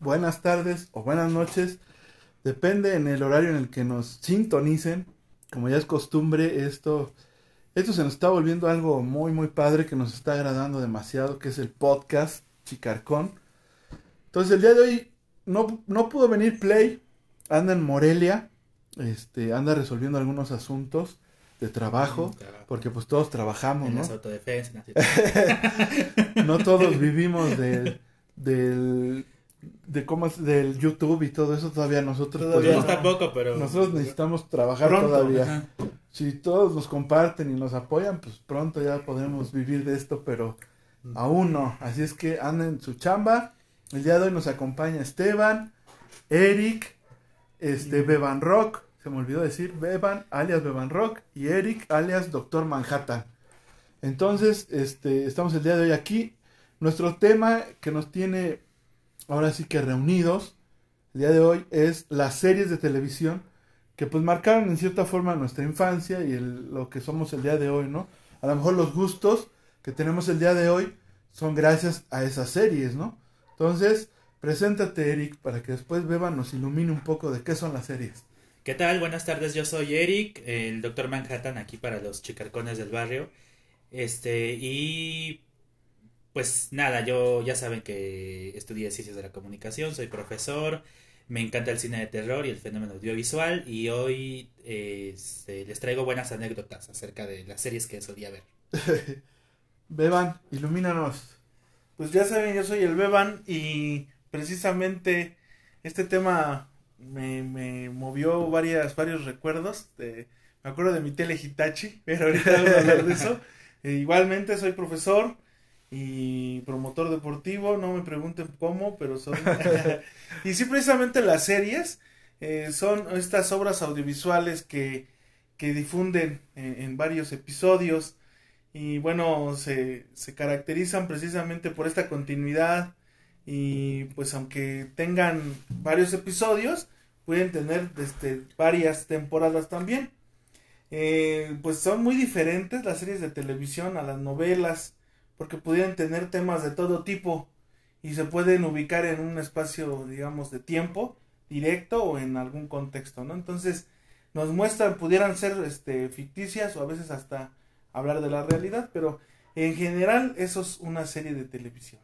buenas tardes o buenas noches. Depende en el horario en el que nos sintonicen. Como ya es costumbre, esto, esto se nos está volviendo algo muy, muy padre que nos está agradando demasiado, que es el podcast Chicarcón. Entonces el día de hoy no, no pudo venir Play, anda en Morelia, este, anda resolviendo algunos asuntos de trabajo, porque pues todos trabajamos, En ¿no? las autodefensas. no todos vivimos del, del, de cómo es, del YouTube y todo eso, todavía nosotros, pues, Todavía no tampoco, pero. nosotros necesitamos trabajar Pronto, todavía. Ajá. Si todos nos comparten y nos apoyan, pues pronto ya podremos vivir de esto, pero aún no. Así es que anden su chamba. El día de hoy nos acompaña Esteban, Eric, este Beban Rock, se me olvidó decir Beban alias Beban Rock y Eric alias Doctor Manhattan. Entonces, este, estamos el día de hoy aquí. Nuestro tema que nos tiene ahora sí que reunidos el día de hoy es las series de televisión que pues marcaron en cierta forma nuestra infancia y lo que somos el día de hoy, ¿no? A lo mejor los gustos que tenemos el día de hoy son gracias a esas series, ¿no? Entonces, preséntate Eric para que después Beba nos ilumine un poco de qué son las series. ¿Qué tal? Buenas tardes, yo soy Eric, el Doctor Manhattan aquí para los chicarcones del barrio. Este, y pues nada, yo ya saben que estudié ciencias de la comunicación, soy profesor, me encanta el cine de terror y el fenómeno audiovisual y hoy eh, este, les traigo buenas anécdotas acerca de las series que solía ver. Beban, ilumínanos. Pues ya saben, yo soy el Beban y precisamente este tema me, me movió varias, varios recuerdos. De, me acuerdo de mi tele Hitachi, pero ahorita vamos a hablar de eso. E igualmente soy profesor y promotor deportivo, no me pregunten cómo, pero soy... y sí, precisamente las series eh, son estas obras audiovisuales que, que difunden en, en varios episodios y bueno, se, se caracterizan precisamente por esta continuidad y pues aunque tengan varios episodios, pueden tener este, varias temporadas también. Eh, pues son muy diferentes las series de televisión a las novelas, porque pudieran tener temas de todo tipo y se pueden ubicar en un espacio, digamos, de tiempo directo o en algún contexto, ¿no? Entonces, nos muestran, pudieran ser este, ficticias o a veces hasta hablar de la realidad, pero en general eso es una serie de televisión.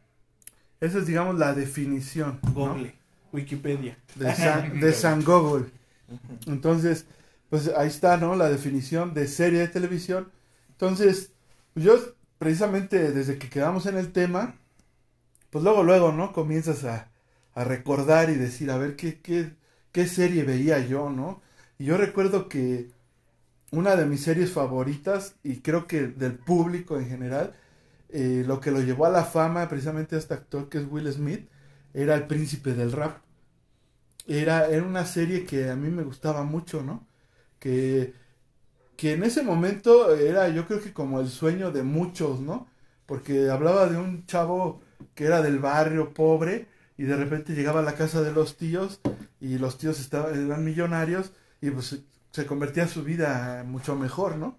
Esa es, digamos, la definición. ¿no? Google, Wikipedia. de San, de San Google. Entonces, pues ahí está, ¿no? La definición de serie de televisión. Entonces, yo precisamente desde que quedamos en el tema, pues luego, luego, ¿no? Comienzas a, a recordar y decir, a ver, ¿qué, qué, qué serie veía yo, ¿no? Y yo recuerdo que una de mis series favoritas, y creo que del público en general, eh, lo que lo llevó a la fama precisamente a este actor que es Will Smith, era El Príncipe del Rap era, era una serie que a mí me gustaba mucho, ¿no? Que, que en ese momento era yo creo que como el sueño de muchos, ¿no? Porque hablaba de un chavo que era del barrio pobre y de repente llegaba a la casa de los tíos y los tíos estaban, eran millonarios y pues se- convertía su vida mucho mejor, ¿no?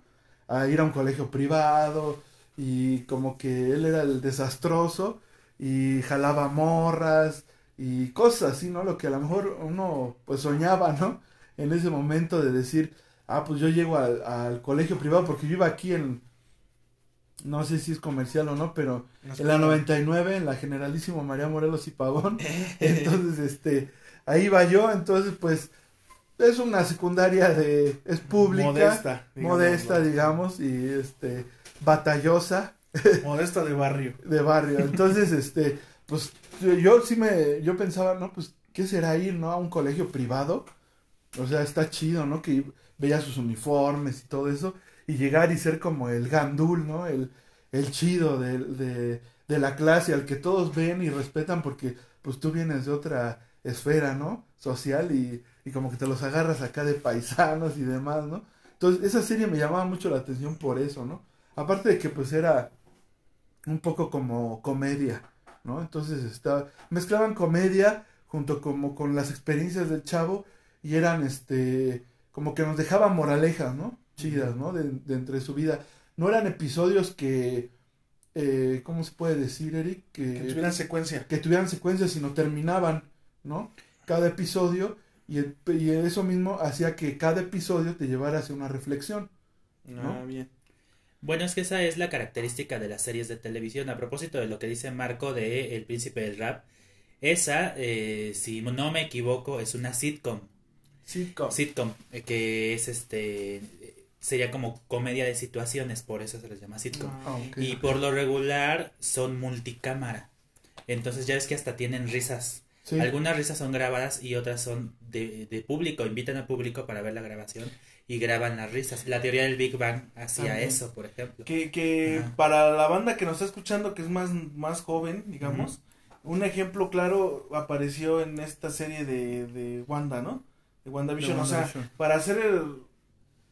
A ir a un colegio privado y como que él era el desastroso y jalaba morras y cosas así, ¿no? Lo que a lo mejor uno pues soñaba, ¿no? En ese momento de decir, ah, pues yo llego al, al colegio privado porque yo iba aquí en, no sé si es comercial o no, pero en la 99, en la Generalísimo María Morelos y Pavón. Entonces, este, ahí iba yo, entonces pues es una secundaria de, es pública, Modesta. modesta, digámoslo. digamos, y este, batallosa Modesta de barrio. de barrio. Entonces, este, pues yo, yo sí me, yo pensaba, no, pues, ¿qué será ir, no? A un colegio privado. O sea, está chido, ¿no? Que veía sus uniformes y todo eso. Y llegar y ser como el gandul, ¿no? El, el chido de, de, la clase, al que todos ven y respetan porque, pues, tú vienes de otra esfera, ¿no? Social y, y como que te los agarras acá de paisanos y demás, ¿no? Entonces, esa serie me llamaba mucho la atención por eso, ¿no? Aparte de que pues era un poco como comedia, ¿no? Entonces estaba, mezclaban comedia junto como con las experiencias del chavo y eran este como que nos dejaban moralejas, ¿no? Chidas, ¿no? De, de entre su vida. No eran episodios que eh, ¿cómo se puede decir, Eric? Que, Que tuvieran secuencia. que tuvieran secuencia, sino terminaban, ¿no? Cada episodio y, el- y eso mismo hacía que cada episodio te llevara hacia una reflexión. Ah, bien. Bueno, es que esa es la característica de las series de televisión. A propósito de lo que dice Marco de El Príncipe del Rap, esa, eh, si no me equivoco, es una sitcom. Sitcom. Sitcom, eh, que es este. Sería como comedia de situaciones, por eso se les llama sitcom. Ah. Y por lo regular son multicámara. Entonces ya ves que hasta tienen risas. Sí. Algunas risas son grabadas y otras son de, de público. Invitan al público para ver la grabación y graban las risas. La teoría del Big Bang hacía eso, por ejemplo. Que, que para la banda que nos está escuchando, que es más, más joven, digamos, un ejemplo claro apareció en esta serie de, de Wanda, ¿no? De WandaVision. De O sea, para hacer el.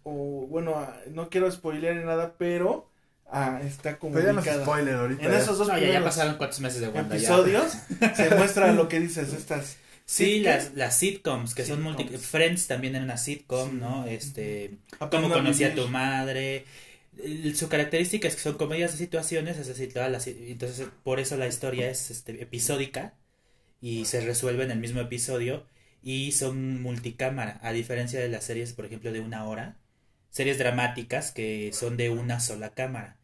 O, bueno, ah, no quiero spoilear ni nada, pero ah, está Pero ya no es comunicada. spoiler ahorita. En ya. esos dos No, ya, pasaron cuántos meses de Wanda. ya. episodios se muestra lo que dices, estas. Sí, las, las sitcoms, que son multi... Friends también era una sitcom, Sí. ¿no? Este... Cómo conocí a tu madre. Su característica es que son comedias de situaciones, es decir, todas las... Entonces, por eso la historia es este, episódica y se resuelve en el mismo episodio y son multicámara, a diferencia de las series, por ejemplo, de una hora, series dramáticas que son de una sola cámara.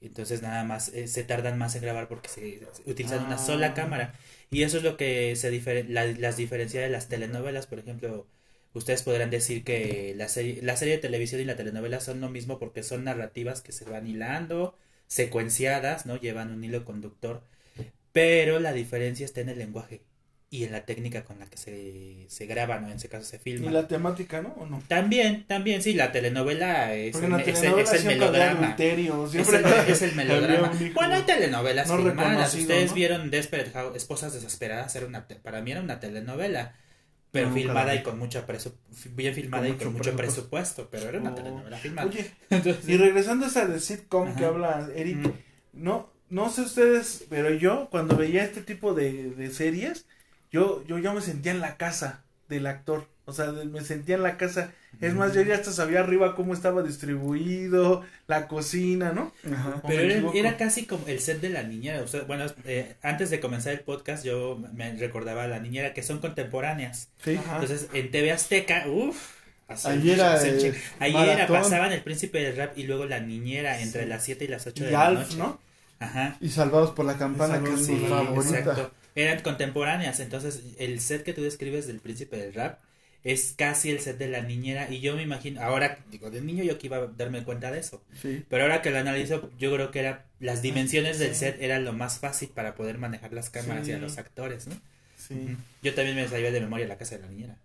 Entonces nada más eh, se tardan más en grabar porque se, se utilizan una Ah. sola cámara. Y eso es lo que se difere- la- las diferencia de las telenovelas, por ejemplo, ustedes podrán decir que la serie, la serie de televisión y la telenovela son lo mismo porque son narrativas que se van hilando, secuenciadas, ¿no? Llevan un hilo conductor, pero la diferencia está en el lenguaje y en la técnica con la que se, se graba, ¿no? En ese caso se Y filma. la temática, ¿no? ¿O no? También, también, sí, la telenovela es, en la el, es el- telenovela es el melodrama. adulterio, Es el, es el melodrama. Bueno, hay telenovelas no filmadas. Ustedes ¿no? vieron Desperate House, Esposas Desesperadas, era una para mí era una telenovela, pero la filmada y con mucha presu bien filmada Con y con mucho mucho presupuesto. presupuesto, pero era una Oh. telenovela filmada. Oye, Entonces, y regresando a esa de sitcom que Ajá. habla Eric, mm, no, no sé ustedes, pero yo cuando veía este tipo de, de series, yo, yo ya me sentía en la casa del actor. O sea, me sentía en la casa. Es más, yo ya hasta sabía arriba cómo estaba distribuido, la cocina, ¿no? Ajá. ¿O Pero era, era casi como el set de la niñera. Bueno, eh, antes de comenzar el podcast yo me recordaba a la niñera que son contemporáneas. Sí. Ajá. Entonces, en TV Azteca, uff. Ayer era, eh, pasaban el príncipe del rap y luego la niñera entre Sí. las 7 y las 8 Y de la Alf, noche. ¿no? Ajá. Y Salvados por la Campana, que es Sí, mi favorita. exacto. Eran contemporáneas, entonces el set que tú describes del príncipe del rap es casi el set de la niñera y yo me imagino, ahora digo, de niño yo que iba a darme cuenta de eso, Sí. pero ahora que lo analizo yo creo que era las dimensiones del set era lo más fácil para poder manejar las cámaras y a los actores, ¿no? Sí. Yo también me sabía de memoria la casa de la niñera.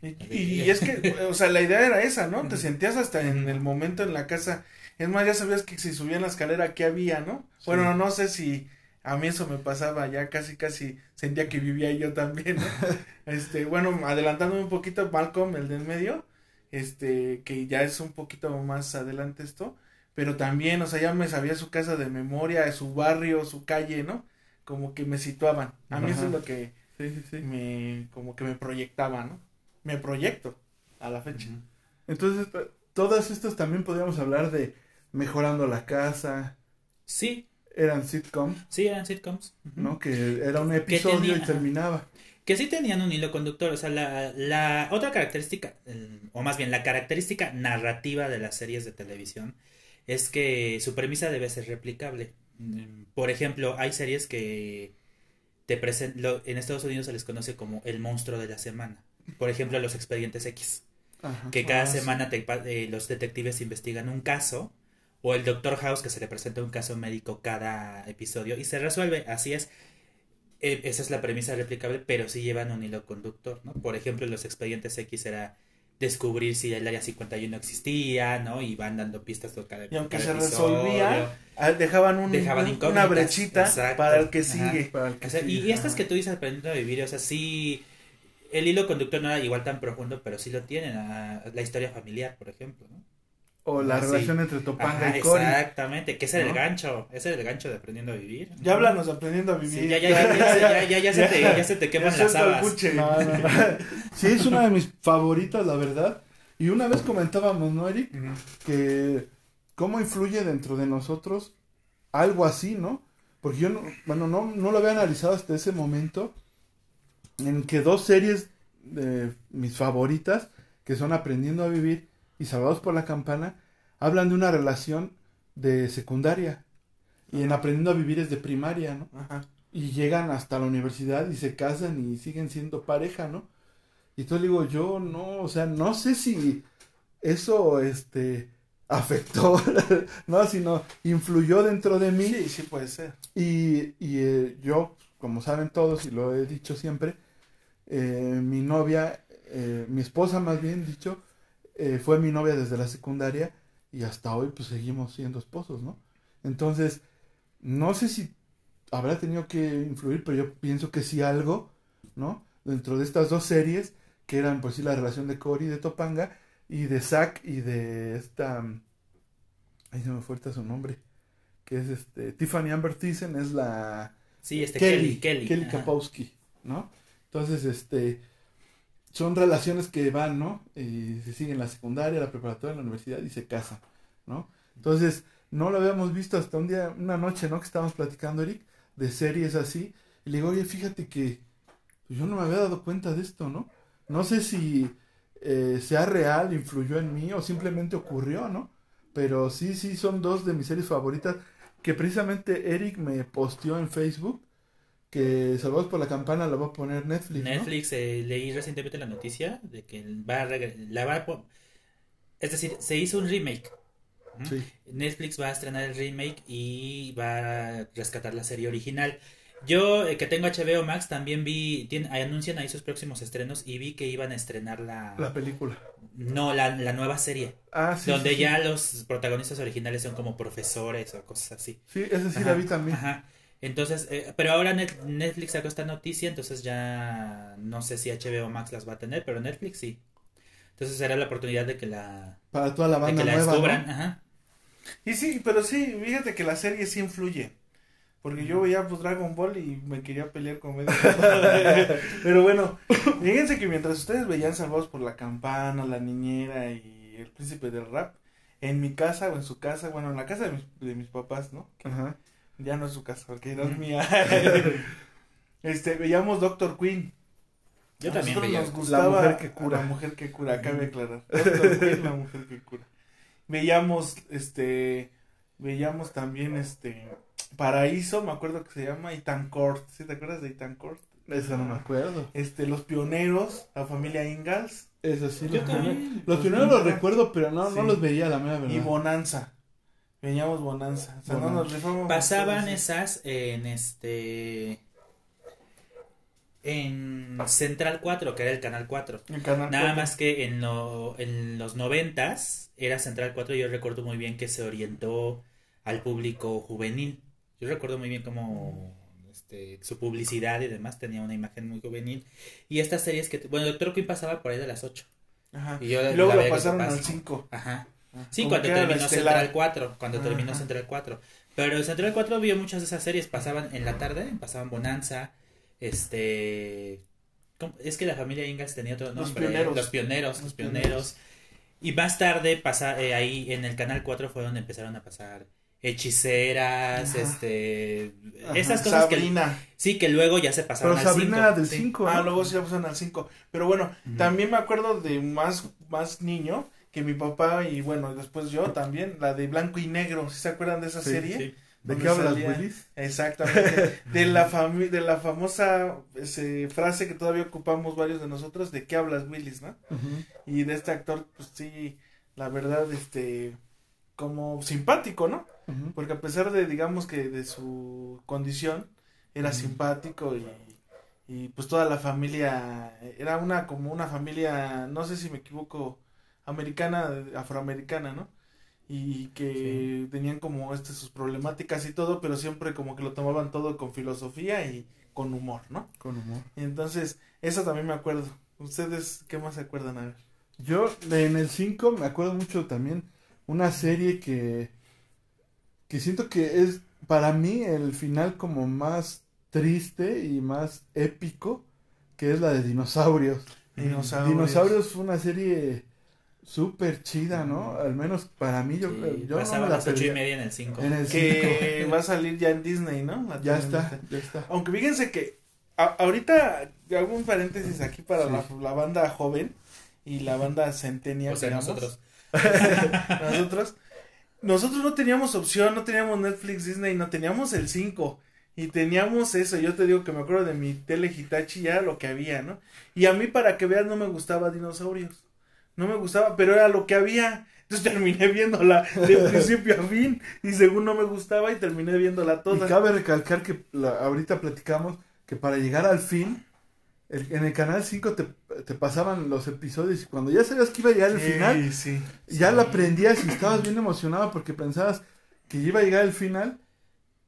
Y, y- y es que, o sea, la idea era esa, ¿no? Te sentías hasta en el momento en la casa. Es más, ya sabías que si subían la escalera, ¿qué había, no? Bueno, no sé si a mí eso me pasaba, ya casi, casi sentía que vivía yo también, ¿no? Este, bueno, adelantándome un poquito, Malcolm, el del medio, este, que ya es un poquito más adelante esto, pero también, o sea, ya me sabía su casa de memoria, su barrio, su calle, ¿no? Como que me situaban. A mí eso es lo que Sí, sí, sí. me, como que me proyectaba, ¿no? Me proyecto a la fecha. Entonces, todas estas también podríamos hablar de mejorando la casa. Sí, Eran sitcom, sí eran sitcoms. ¿no? Que era un episodio tenía- y terminaba. Que sí tenían un hilo conductor, o sea, la, la otra característica, el- o más bien la característica narrativa de las series de televisión es que su premisa debe ser replicable. Mm, Por ejemplo, hay series que te presentan, en Estados Unidos se les conoce como el monstruo de la semana. Por ejemplo, los expedientes X, Ajá. que cada Ah, semana te eh, los detectives investigan un caso, o el Doctor House, que se le presenta un caso médico cada episodio y se resuelve. Así es. Eh, esa es la premisa replicable, pero sí llevan un hilo conductor, ¿no? Por ejemplo, los expedientes X era descubrir si el área 51 existía, ¿no? Y van dando pistas por cada Y aunque cada se episodio. resolvía, ah, dejaban, un, Dejaban una brechita exacto. para el que sigue. Para el que O sea, sigue, y, y estas que tú dices aprendiendo a vivir, o sea, sí, el hilo conductor no era igual tan profundo, pero sí lo tienen, ah, la historia familiar, por ejemplo, ¿no? O la Ah, sí. relación entre Topanga Ajá, y Cory. exactamente, que ese era el ¿No? gancho, ese era el gancho de aprendiendo a vivir. Ya háblanos aprendiendo a vivir. Sí, ya, ya, ya, ya, ya, ya, ya se te, ya se te queman Ya las habas. No, no, no. Sí, es una de mis favoritas, la verdad. Y una vez comentábamos, ¿no, Eric? Que cómo influye dentro de nosotros algo así, ¿no? Porque yo, no, bueno, no, no lo había analizado hasta ese momento en que dos series de mis favoritas, que son Aprendiendo a Vivir y Salvados por la Campana, hablan de una relación de secundaria. Y en Aprendiendo a Vivir es de primaria, ¿no? Ajá. y llegan hasta la universidad y se casan y siguen siendo pareja, ¿no? Y entonces digo, yo no, o sea, no sé si eso, este, afectó, no, sino influyó dentro de mí Sí, sí puede ser. y, y eh, yo, como saben todos y lo he dicho siempre, eh, mi novia, eh, mi esposa más bien dicho, eh, fue mi novia desde la secundaria y hasta hoy pues seguimos siendo esposos, ¿no? Entonces, no sé si habrá tenido que influir, pero yo pienso que sí algo, ¿no? Dentro de estas dos series, que eran pues sí la relación de Cory y de Topanga, y de Zack y de esta... Ahí se me fue ahorita su nombre, que es este... Tiffany Amber Thiessen es la... Sí, este Kelly, Kelly, Kelly. ajá. Kapowski, ¿no? Entonces, este, son relaciones que van, ¿no? Y se siguen la secundaria, la preparatoria, la universidad y se casan, ¿no? Entonces, no lo habíamos visto hasta un día, una noche, ¿no? Que estábamos platicando, Eric, de series así. Y le digo, oye, fíjate que pues, yo no me había dado cuenta de esto, ¿no? No sé si eh, sea real, influyó en mí o simplemente ocurrió, ¿no? Pero sí, sí, son dos de mis series favoritas que precisamente Eric me posteó en Facebook que Salvados por la Campana la va a poner Netflix, ¿no? Netflix, eh, leí recientemente la noticia de que va a la va a es decir, se hizo un remake. Sí. Netflix va a estrenar el remake y va a rescatar la serie original. Yo, eh, que tengo HBO Max, también vi, tien- ahí anuncian ahí sus próximos estrenos y vi que iban a estrenar la... La película. No, la, la nueva serie, Ah, sí. donde sí, sí. ya los protagonistas originales son como profesores o cosas así. Sí, esa sí Ajá, la vi también. Ajá. Entonces, eh, pero ahora Net- Netflix sacó esta noticia, entonces ya no sé si HBO Max las va a tener, pero Netflix sí. Entonces será la oportunidad de que la, Para toda la de banda que la nueva, descubran. ¿no? Ajá. Y sí, pero sí, fíjate que la serie sí influye. Porque yo veía pues Dragon Ball y me quería pelear con medio. pero bueno, fíjense que mientras ustedes veían Salvados por la Campana, La Niñera y El Príncipe del Rap, en mi casa o en su casa, bueno, en la casa de mis, de mis papás, ¿no? Ajá. Ya no es su casa, porque no es mía. este, veíamos Doctor Queen. Yo A también nosotros veía. nos gustaba mujer que cura. La mujer que cura, cabe aclarar. Doctor Queen, la mujer que cura. Veíamos, este, veíamos también, este, Paraíso, me acuerdo que se llama Itancourt. ¿Sí te acuerdas de Itancourt? Esa no me acuerdo. Este, Los Pioneros, la familia Ingalls Eso sí. Yo los también. primeros- Los primeros los recuerdo, pero no, no los veía, la mera y verdad. Bonanza. Veíamos Bonanza. O sea, no Bonanza. nos rifamos. Pasaban todos. esas en este en Central 4, que era el canal 4. El canal Nada más que en, lo- en los noventas era Central 4 y yo recuerdo muy bien que se orientó al público juvenil. Yo recuerdo muy bien cómo este, su publicidad y demás tenía una imagen muy juvenil. Y estas series que... Bueno, Doctor Queen pasaba por ahí de las 8. Ajá. Y yo la luego veía lo pasaron al 5. Ajá. Sí, cuando terminó. Central 4, cuando terminó. Central 4. Pero Central 4 vio muchas de esas series, pasaban en la tarde, pasaban Bonanza, este... ¿cómo? Es que la familia Ingalls tenía otro nombre. Los Pioneros. Los pioneros, los. Y más tarde, pasa, eh, ahí en el Canal 4 fue donde empezaron a pasar hechiceras, Ajá. este... Ajá. Esas cosas que... Sí, que luego ya se pasaron Pero al Sabrina cinco, era del sí. 5, Ah, luego la pasaron al 5. Pero bueno, también me acuerdo de más, más niño que mi papá y bueno, después yo también, la de blanco y negro. ¿Sí se acuerdan de esa Sí, serie? Sí. ¿De qué hablas, salía- Willis? Exactamente. De la fami de la famosa ese, frase que todavía ocupamos varios de nosotros, ¿de qué hablas, Willis, no? Y de este actor, pues sí, la verdad, este, como simpático, ¿no? Porque a pesar de, digamos que de su condición, era simpático y, y pues toda la familia, era una como una familia, no sé si me equivoco, americana, afroamericana, ¿no? Y que tenían como este sus problemáticas y todo, pero siempre como que lo tomaban todo con filosofía y con humor, ¿no? Con humor. Y entonces, eso también me acuerdo. ¿Ustedes qué más se acuerdan? A ver. Yo en el 5 me acuerdo mucho también una serie que que siento que es para mí el final como más triste y más épico que es la de dinosaurios. Dinosaurios. Dinosaurios fue una serie súper chida, ¿no? Al menos para mí yo, Sí, yo no pasaba a la las ocho y media en el 5. En el Que 5 va a salir ya en Disney, ¿no? La ya está, ya está. Aunque fíjense que a- ahorita hago un paréntesis aquí para Sí. la, la banda joven y la banda centennial, O sea, digamos. nosotros. nosotros. Nosotros no teníamos opción, no teníamos Netflix, Disney, no teníamos el 5. Y teníamos eso, yo te digo que me acuerdo de mi tele Hitachi, ya lo que había, ¿no? Y a mí, para que veas, no me gustaba dinosaurios. No me gustaba, pero era lo que había. Entonces terminé viéndola de principio a fin. Y según no me gustaba, y terminé viéndola Y toda. cabe recalcar que la- ahorita platicamos que para llegar al fin, el- en el canal 5 te, te pasaban los episodios y cuando ya sabías que iba a llegar el Sí, final, sí. ya la aprendías y estabas bien emocionado porque pensabas que iba a llegar el final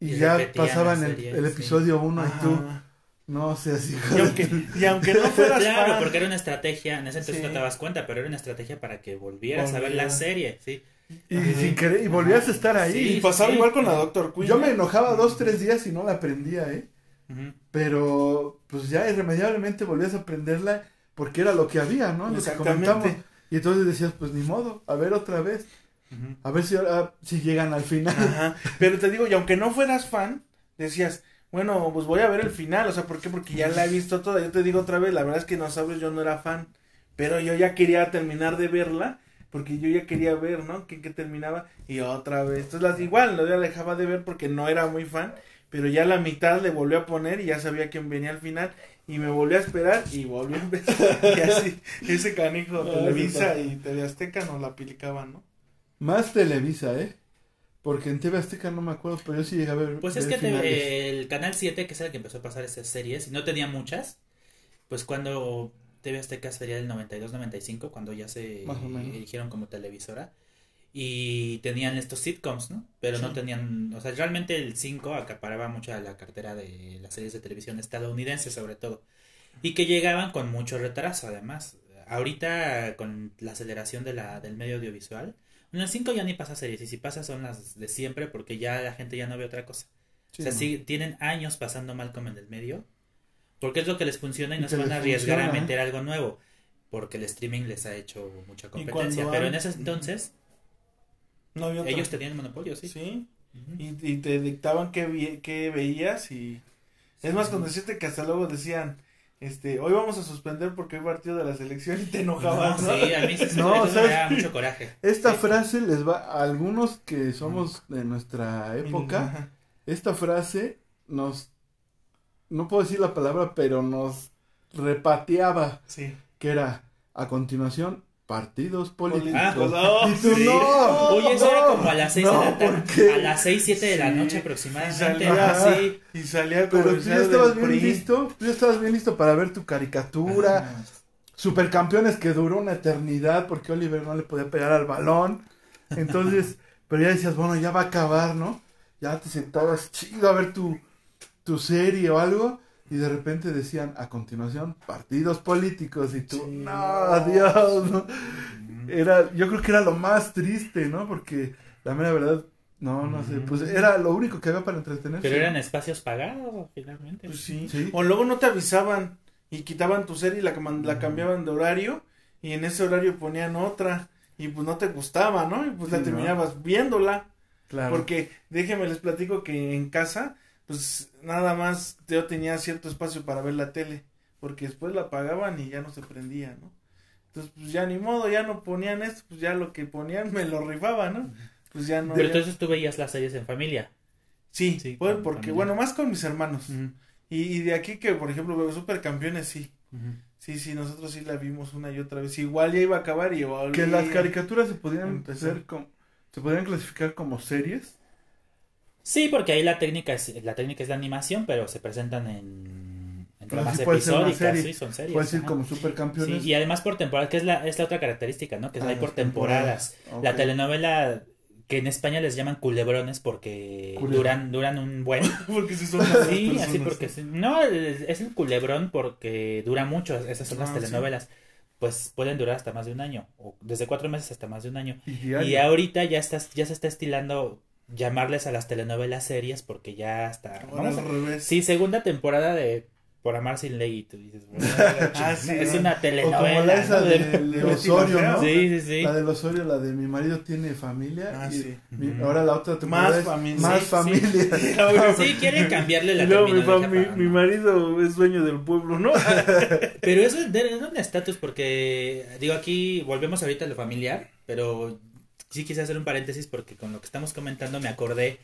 y, Y ya pasaban el, el episodio 1 y tú, Ajá. No sé, así. Y aunque, y aunque no fueras Claro, fan, porque era una estrategia, en ese entonces Sí. no te dabas cuenta, pero era una estrategia para que volvieras a ver la serie, sí. Y sin querer, y volvías a estar ahí. y pasaba sí. igual con la Doctor Queen. Yo me enojaba dos, tres días y no la aprendía, ¿eh? Pero pues ya irremediablemente volvías a aprenderla porque era lo que había, ¿no? Lo que Exactamente. comentamos. Y entonces decías, pues ni modo, a ver otra vez, a ver si ahora si llegan al final. Ajá. Pero te digo, y aunque no fueras fan, decías, bueno, pues voy a ver el final. O sea, ¿por qué? Porque ya la he visto toda. Yo te digo otra vez, la verdad es que no sabes, yo no era fan. Pero yo ya quería terminar de verla. Porque yo ya quería ver, ¿no? Que, que terminaba. Y otra vez. Entonces, las, igual, lo ya la dejaba de ver porque no era muy fan. Pero ya la mitad le volvió a poner y ya sabía quién venía al final. Y me volvió a esperar y volvió a empezar. y así, ese canijo Ah, Televisa y TV Azteca nos la aplicaban, ¿no? Más Televisa, ¿eh? Porque en TV Azteca no me acuerdo, pero yo sí llegué a ver. Pues es ver que te- el canal 7, que es el que empezó a pasar esas series, y no tenía muchas, pues cuando TV Azteca sería el 92-95, cuando ya se eligieron como televisora, y tenían estos sitcoms, ¿no? Pero no tenían, o sea, realmente el 5 acaparaba mucho a la cartera de las series de televisión estadounidenses sobre todo, y que llegaban con mucho retraso además. Ahorita con la aceleración de la, del medio audiovisual, en el 5 ya ni pasa series, y si pasa son las de siempre porque ya la gente ya no ve otra cosa. Sí, o sea, no. sí, tienen años pasando Malcolm en el medio. Porque es lo que les funciona y Y no se van a arriesgar a ¿eh? meter algo nuevo. Porque el streaming les ha hecho mucha cuando competencia. Pero en ese entonces, No había ellos tenían el monopolio, sí. Sí. Y, y te dictaban qué, vi- qué veías y... Es más, con decirte que hasta luego decían, este, hoy vamos a suspender porque hay partido de la selección y te enojabas, ¿no? Sí, a mí sí, No, ¿sabes? me da mucho coraje. Esta Sí. frase les va a algunos que somos de nuestra época. Ajá. Esta frase nos. No puedo decir la palabra, pero nos repateaba. Sí. Que era a continuación partidos políticos. Ah, oh, y tú sí. no. Oye, eso era no, como a las 6 no, de la tarde. A las 6, 7 de la noche Y aproximadamente. salía así. Y salía Pero tú ya estabas bien PRI. listo. Tú ya estabas bien listo para ver tu caricatura. Supercampeones que duró una eternidad porque Oliver no le podía pegar al balón. Entonces, pero ya decías, bueno, ya va a acabar, ¿no? Ya te sentabas chido a ver tu, tu serie o algo. Y de repente decían, a continuación, partidos políticos. Y tú, Sí. no, adiós. ¿no? Era, yo creo que era lo más triste, ¿no? Porque la mera verdad, no, no sé. Pues era lo único que había para entretenerse. Pero eran espacios pagados, finalmente. Pues sí. Sí. O luego no te avisaban y quitaban tu serie y la, la cambiaban de horario y en ese horario ponían otra y pues no te gustaba, ¿no? Y pues Sí, la ¿no? terminabas viéndola. Claro. Porque déjenme les platico que en casa, pues nada más yo tenía cierto espacio para ver la tele, porque después la apagaban y ya no se prendía, ¿no? Entonces, pues ya ni modo, ya no ponían esto, pues ya lo que ponían me lo rifaba, ¿no? Pues ya no. Pero ya- entonces tú veías las series en familia. Sí, Sí, pues, porque familia. bueno, más con mis hermanos. Y, y de aquí que, por ejemplo, veo Supercampeones, sí. Sí, sí, nosotros sí la vimos una y otra vez. Igual ya iba a acabar y igual. que las caricaturas se podían hacer como, se podían clasificar como series. Sí, porque ahí la técnica es la técnica es la animación, pero se presentan en, entre Pero más sí puede ser episódicas, serie. sí, son series. Puedes ir ajá. como supercampeones. Sí, y además por temporada, que es la, es la otra característica, ¿no? Que Ah, hay por las temporadas. temporadas. La Ok. telenovela que en España les llaman culebrones porque Culebrón. duran duran un buen Porque si son las sí así porque sí. no es es el culebrón porque dura mucho esas son las Ah, sí. telenovelas pues pueden durar hasta más de un año o desde cuatro meses hasta más de un año Y y ahorita ya estás ya se está estilando llamarles a las telenovelas series porque ya está Ahora vamos al a- revés. sí segunda temporada de por amar sin ley y tú dices bueno, Ah, sí, es ¿no? una O como telenovela la esa ¿no? de, De- de Osorio, ¿no? Sí sí sí La del Osorio, la de mi marido tiene familia. Ah, y sí. mi- Ujú. ahora la otra temporada Más es familia. Más Sí, sí. familia. sí quieren cambiarle la luego mi, fam- mi- para- mi marido es dueño del pueblo, ¿no? Pero eso es de- es un estatus porque, digo, aquí volvemos ahorita a lo familiar, pero sí quise hacer un paréntesis porque con lo que estamos comentando me acordé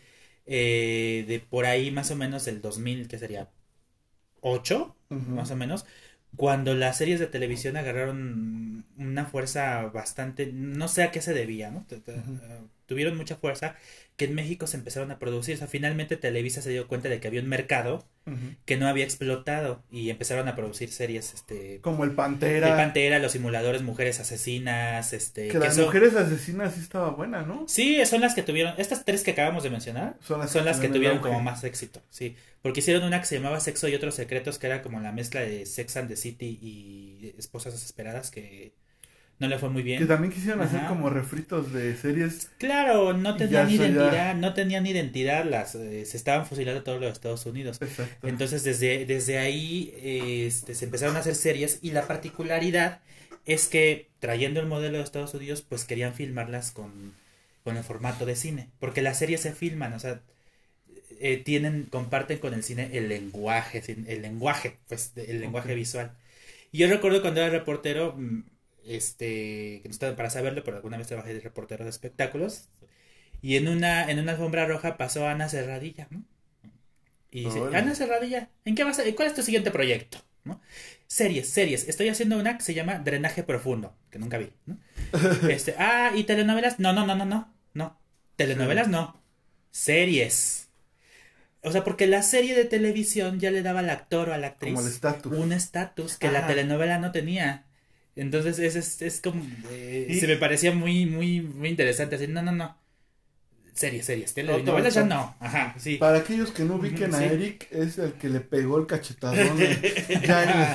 eh, de por ahí más o menos el 2000, que sería 8, Ujú. más o menos, cuando las series de televisión agarraron una fuerza bastante, no sé a qué se debía, ¿no? Eh, Tuvieron mucha fuerza que en México se empezaron a producir, o sea, finalmente Televisa se dio cuenta de que había un mercado que no había explotado y empezaron a producir series, este, Como el el Pantera. Pantera, los simuladores, mujeres asesinas, este, que que las son- mujeres asesinas sí estaba buena, ¿no? Sí, son las que tuvieron, estas tres que acabamos de mencionar, Son las son las que tienen tuvieron como más éxito, sí, porque hicieron una que se llamaba Sexo y otros secretos, que era como la mezcla de Sex and the City y Esposas desesperadas, que no le fue muy bien. Que también quisieron hacer como refritos de series. Claro, no tenían ya- identidad, no tenían identidad, las eh, se estaban fusilando todos los Estados Unidos. Exacto. Entonces desde, desde ahí eh, este, se empezaron a hacer series y la particularidad es que trayendo el modelo de Estados Unidos pues querían filmarlas con, con el formato de cine, porque las series se filman, o sea, eh, tienen, comparten con el cine el lenguaje, el lenguaje, pues el lenguaje visual. Y yo recuerdo cuando era reportero, mm, este, que no estaba para saberlo, pero alguna vez trabajé de reportero de espectáculos, y en una, en una alfombra roja pasó Ana Serradilla, ¿no? Y dice. Ana Serradilla, ¿en qué vas a, cuál es tu siguiente proyecto? ¿no? Series, series. Estoy haciendo una que se llama Drenaje Profundo, que nunca vi. ¿no? Este, ah, ¿y telenovelas? No, no, no, no, no. No. Telenovelas no. Series. O sea, porque la serie de televisión ya le daba al actor o a la actriz Como el un estatus que la telenovela no tenía. Entonces es, es, es como... eh, Y- Se me parecía muy, muy, muy interesante. Así, no, no, no. Series, series. Telenovelas ya no. Ajá, sí. Para aquellos que no ubiquen a Sí. Eric, es el que le pegó el cachetadón. ya,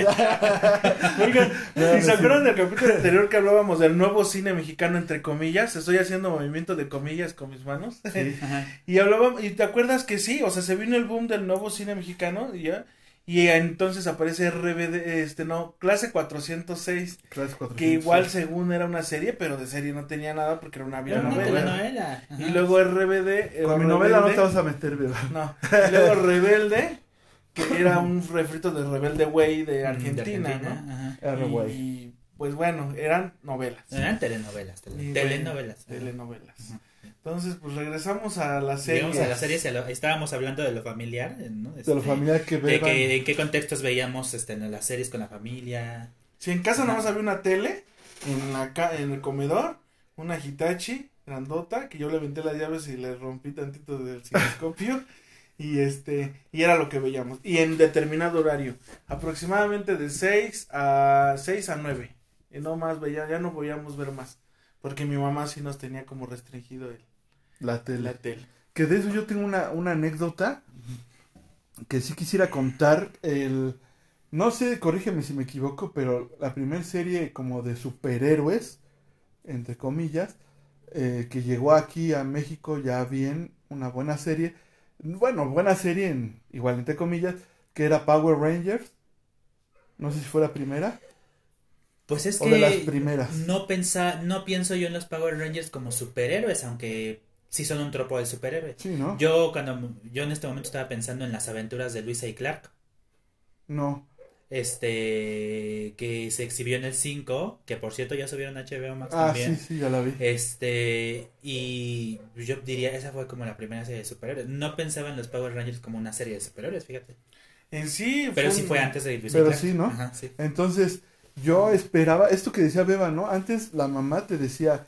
Oigan, ¿y se acuerdan del capítulo anterior que hablábamos del nuevo cine mexicano, entre comillas? Estoy haciendo movimiento de comillas con mis manos. Sí. Ajá. Y hablábamos, y te acuerdas que sí, o sea, se vino el boom del nuevo cine mexicano y ya. Y entonces aparece RBD, este, no, clase 406, Clase 406. que igual según era una serie, pero de serie no tenía nada porque era una una novela. Y luego RBD. eh, Con mi novela no te vas a meter, ¿verdad? No, y luego Rebelde, que era un refrito de Rebelde Way de De Argentina, ¿no? ajá. R, güey. Y pues bueno, eran novelas. Eran telenovelas. tele- Y, telenovelas. bueno, telenovelas. Entonces, pues regresamos a la serie. Llegamos a la serie, y a lo- estábamos hablando de lo familiar, ¿no? De la Este, familia que que- en qué contextos veíamos este, en las series con la familia. Si en casa nada más había una tele, en la ca- en el comedor, una Hitachi grandota, que yo le aventé las llaves y le rompí tantito del cinescopio. y este, y era lo que veíamos. Y en determinado horario, aproximadamente de 6 a 6 a 9. Y no más veía, ya no podíamos ver más. Porque mi mamá sí nos tenía como restringido el, La tele. la tele. Que de eso yo tengo una, una anécdota que sí quisiera contar. El, no sé, corrígeme si me equivoco, pero la primera serie como de superhéroes, entre comillas, eh, que llegó aquí a México ya bien, una buena serie. Bueno, buena serie, en, igual entre comillas, que era Power Rangers. No sé si fue la primera Pues es o que de las primeras. no pensa, no pienso yo en los Power Rangers como superhéroes, aunque sí son un tropo de superhéroes. Sí, ¿no? Yo cuando yo en este momento estaba pensando en las aventuras de Luisa y Clark, No. este que se exhibió en el 5, que por cierto ya subieron a HBO Max Ah, también. sí, sí, ya la vi. Este, y yo diría, esa fue como la primera serie de superhéroes. No pensaba en los Power Rangers como una serie de superhéroes, fíjate. En sí, Pero sí un- fue antes de Luisa y Pero Clark. sí, ¿no? Ajá, sí. Entonces, yo esperaba, esto que decía Beba, ¿no? Antes la mamá te decía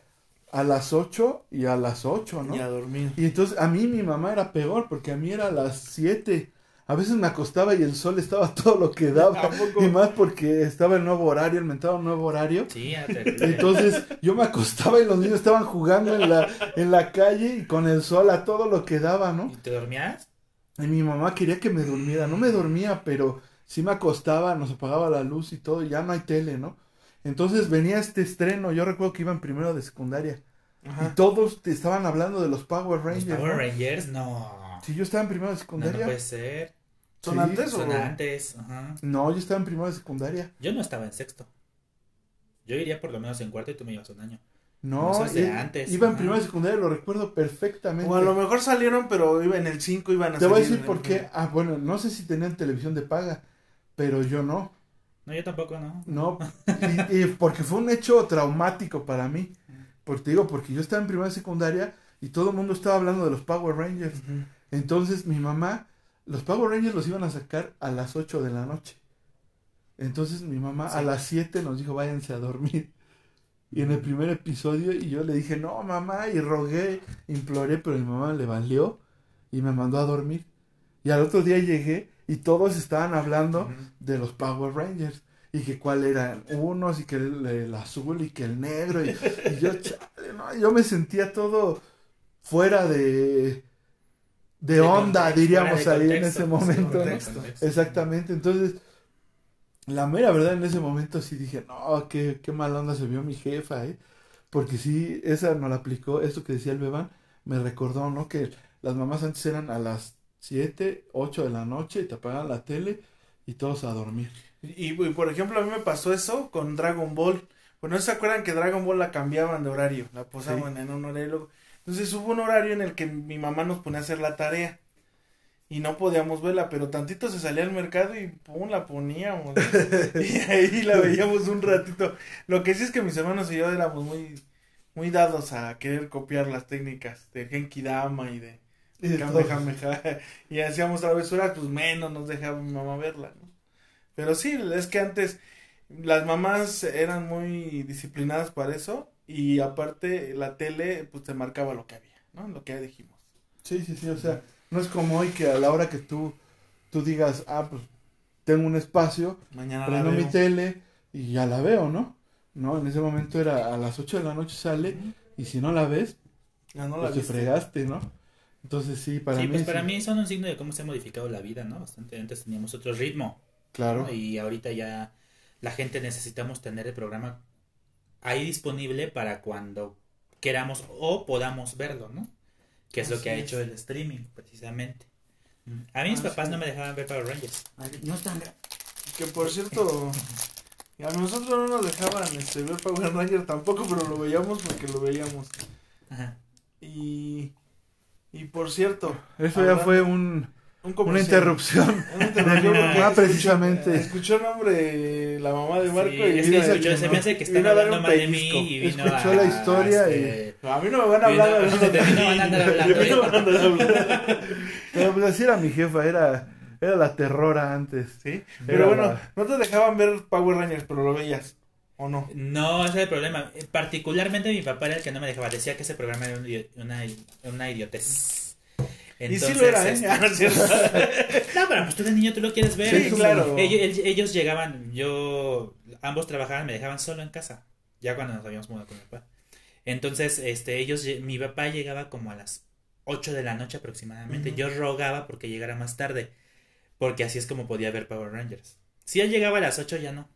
a las 8 y a las 8, ¿no? Y a dormir. Y entonces a mí mi mamá era peor, porque a mí era a las 7. A veces me acostaba y el sol estaba todo lo que daba. Y más porque estaba el nuevo horario, el mentado nuevo horario. Sí, Entonces yo me acostaba y los niños estaban jugando en la, en la calle y con el sol a todo lo que daba, ¿no? ¿Y te dormías? Y mi mamá quería que me durmiera. No me dormía, pero sí me acostaba, nos apagaba la luz y todo, y ya no hay tele, ¿no? Entonces venía este estreno, yo recuerdo que iba en primero de secundaria. Y todos te estaban hablando de los Power ¿Los Rangers. Power ¿no? Rangers? No. Sí, yo estaba en primero de No, no secundaria. puede ser. ¿Son Sí, antes o Son antes. Ajá. No, yo estaba en primero de secundaria. Yo no estaba en sexto. Yo iría por lo menos en cuarto y tú me llevas un año. No, Eso es de eh, antes, iba en ajá. primero de secundaria, lo recuerdo perfectamente. O a lo mejor salieron, pero iba en el 5 iban a Te voy a decir por qué. Ah, bueno, no sé si tenían televisión de paga, pero yo no. No, yo tampoco, ¿no? No, y, y porque fue un hecho traumático para mí. Porque te digo, porque yo estaba en primera secundaria y todo el mundo estaba hablando de los Power Rangers. Entonces mi mamá, los Power Rangers los iban a sacar a las 8 de la noche. Entonces mi mamá a las 7 nos dijo, váyanse a dormir. Y en el primer episodio, y yo le dije, no, mamá, y rogué, imploré, pero mi mamá le valió y me mandó a dormir. Y al otro día llegué y todos estaban hablando de los Power Rangers. Y que cuál eran unos, y que el, el azul, y que el negro. Y, y yo, chale, no, yo me sentía todo fuera de, de De onda, contexto, diríamos de ahí en ese momento. Exactamente, entonces, la mera verdad en ese momento sí dije, no, qué, qué mal onda se vio mi jefa, ¿eh? Porque sí, esa no la aplicó, esto que decía el Beban, me recordó, ¿no? Que las mamás antes eran a las 7, 8 de la noche, y te apagaban la tele y todos a dormir. Y, y, por ejemplo, a mí me pasó eso con Dragon Ball. Bueno, ¿no se acuerdan que Dragon Ball la cambiaban de horario? La posaban en un horario. Entonces hubo un horario en el que mi mamá nos ponía a hacer la tarea. Y no podíamos verla, pero tantito se salía al mercado y pum, la poníamos. y ahí la veíamos un ratito. Lo que sí es que mis hermanos y yo éramos muy, muy dados a querer copiar las técnicas de Genki Dama y de Y de todo. Y hacíamos travesuras, pues menos nos dejaba mi mamá verla, ¿no? Pero sí, es que antes las mamás eran muy disciplinadas para eso y aparte la tele pues te marcaba lo que había, ¿no? Lo que ya dijimos. Sí, sí, sí, o sea, no es como hoy que a la hora que tú, tú digas, ah, pues tengo un espacio, Mañana prendo mi tele y ya la veo, ¿no? No, en ese momento era a las 8 de la noche sale y si no la ves, Ya no la pues te fregaste, ¿no? Entonces sí, para sí, mí pues para sí, mí son un signo de cómo se ha modificado la vida, ¿no? Bastante antes teníamos otro ritmo, claro. ¿no? Y ahorita ya la gente necesitamos tener el programa ahí disponible para cuando queramos o podamos verlo, ¿no? Que es lo que ha hecho el streaming, precisamente. A mí mis Ah, papás sí. no me dejaban ver Power Rangers. No están Que por cierto, a nosotros no nos dejaban este, ver Power Ranger tampoco, pero lo veíamos porque lo veíamos. Ajá. Y, y por cierto, Eso ya fue un, un una interrupción. Una interrupción porque Ah, escuché- precisamente. Escuchó el nombre de la mamá de Marco Sí, y es que escuchó- se me hace que están vino a dar hablando un mal de mí y vino Escuchó a, la historia este, A mí no me van a hablar Vino- hablando de de mí no hablando. De mí no van a andar hablando. Pero pues así era mi jefa, era, era la terrora antes. ¿Sí? Pero Era bueno, la- no te dejaban ver Power Rangers, pero lo veías. ¿O no? No, ese es el problema. Eh, Particularmente mi papá era el que no me dejaba. Decía que ese programa era una, una idiotez. y sí lo era, ¿eh? este, Ah, no. No, pero pues tú de niño tú lo quieres ver. Sí, claro. Ellos, llegaban, yo, ambos trabajaban, me dejaban solo en casa. Ya cuando nos habíamos mudado con mi papá. Entonces, este, ellos, mi papá llegaba como a las 8 de la noche aproximadamente. Yo rogaba porque llegara más tarde. Porque así es como podía ver Power Rangers. Si él llegaba a las 8 ya no.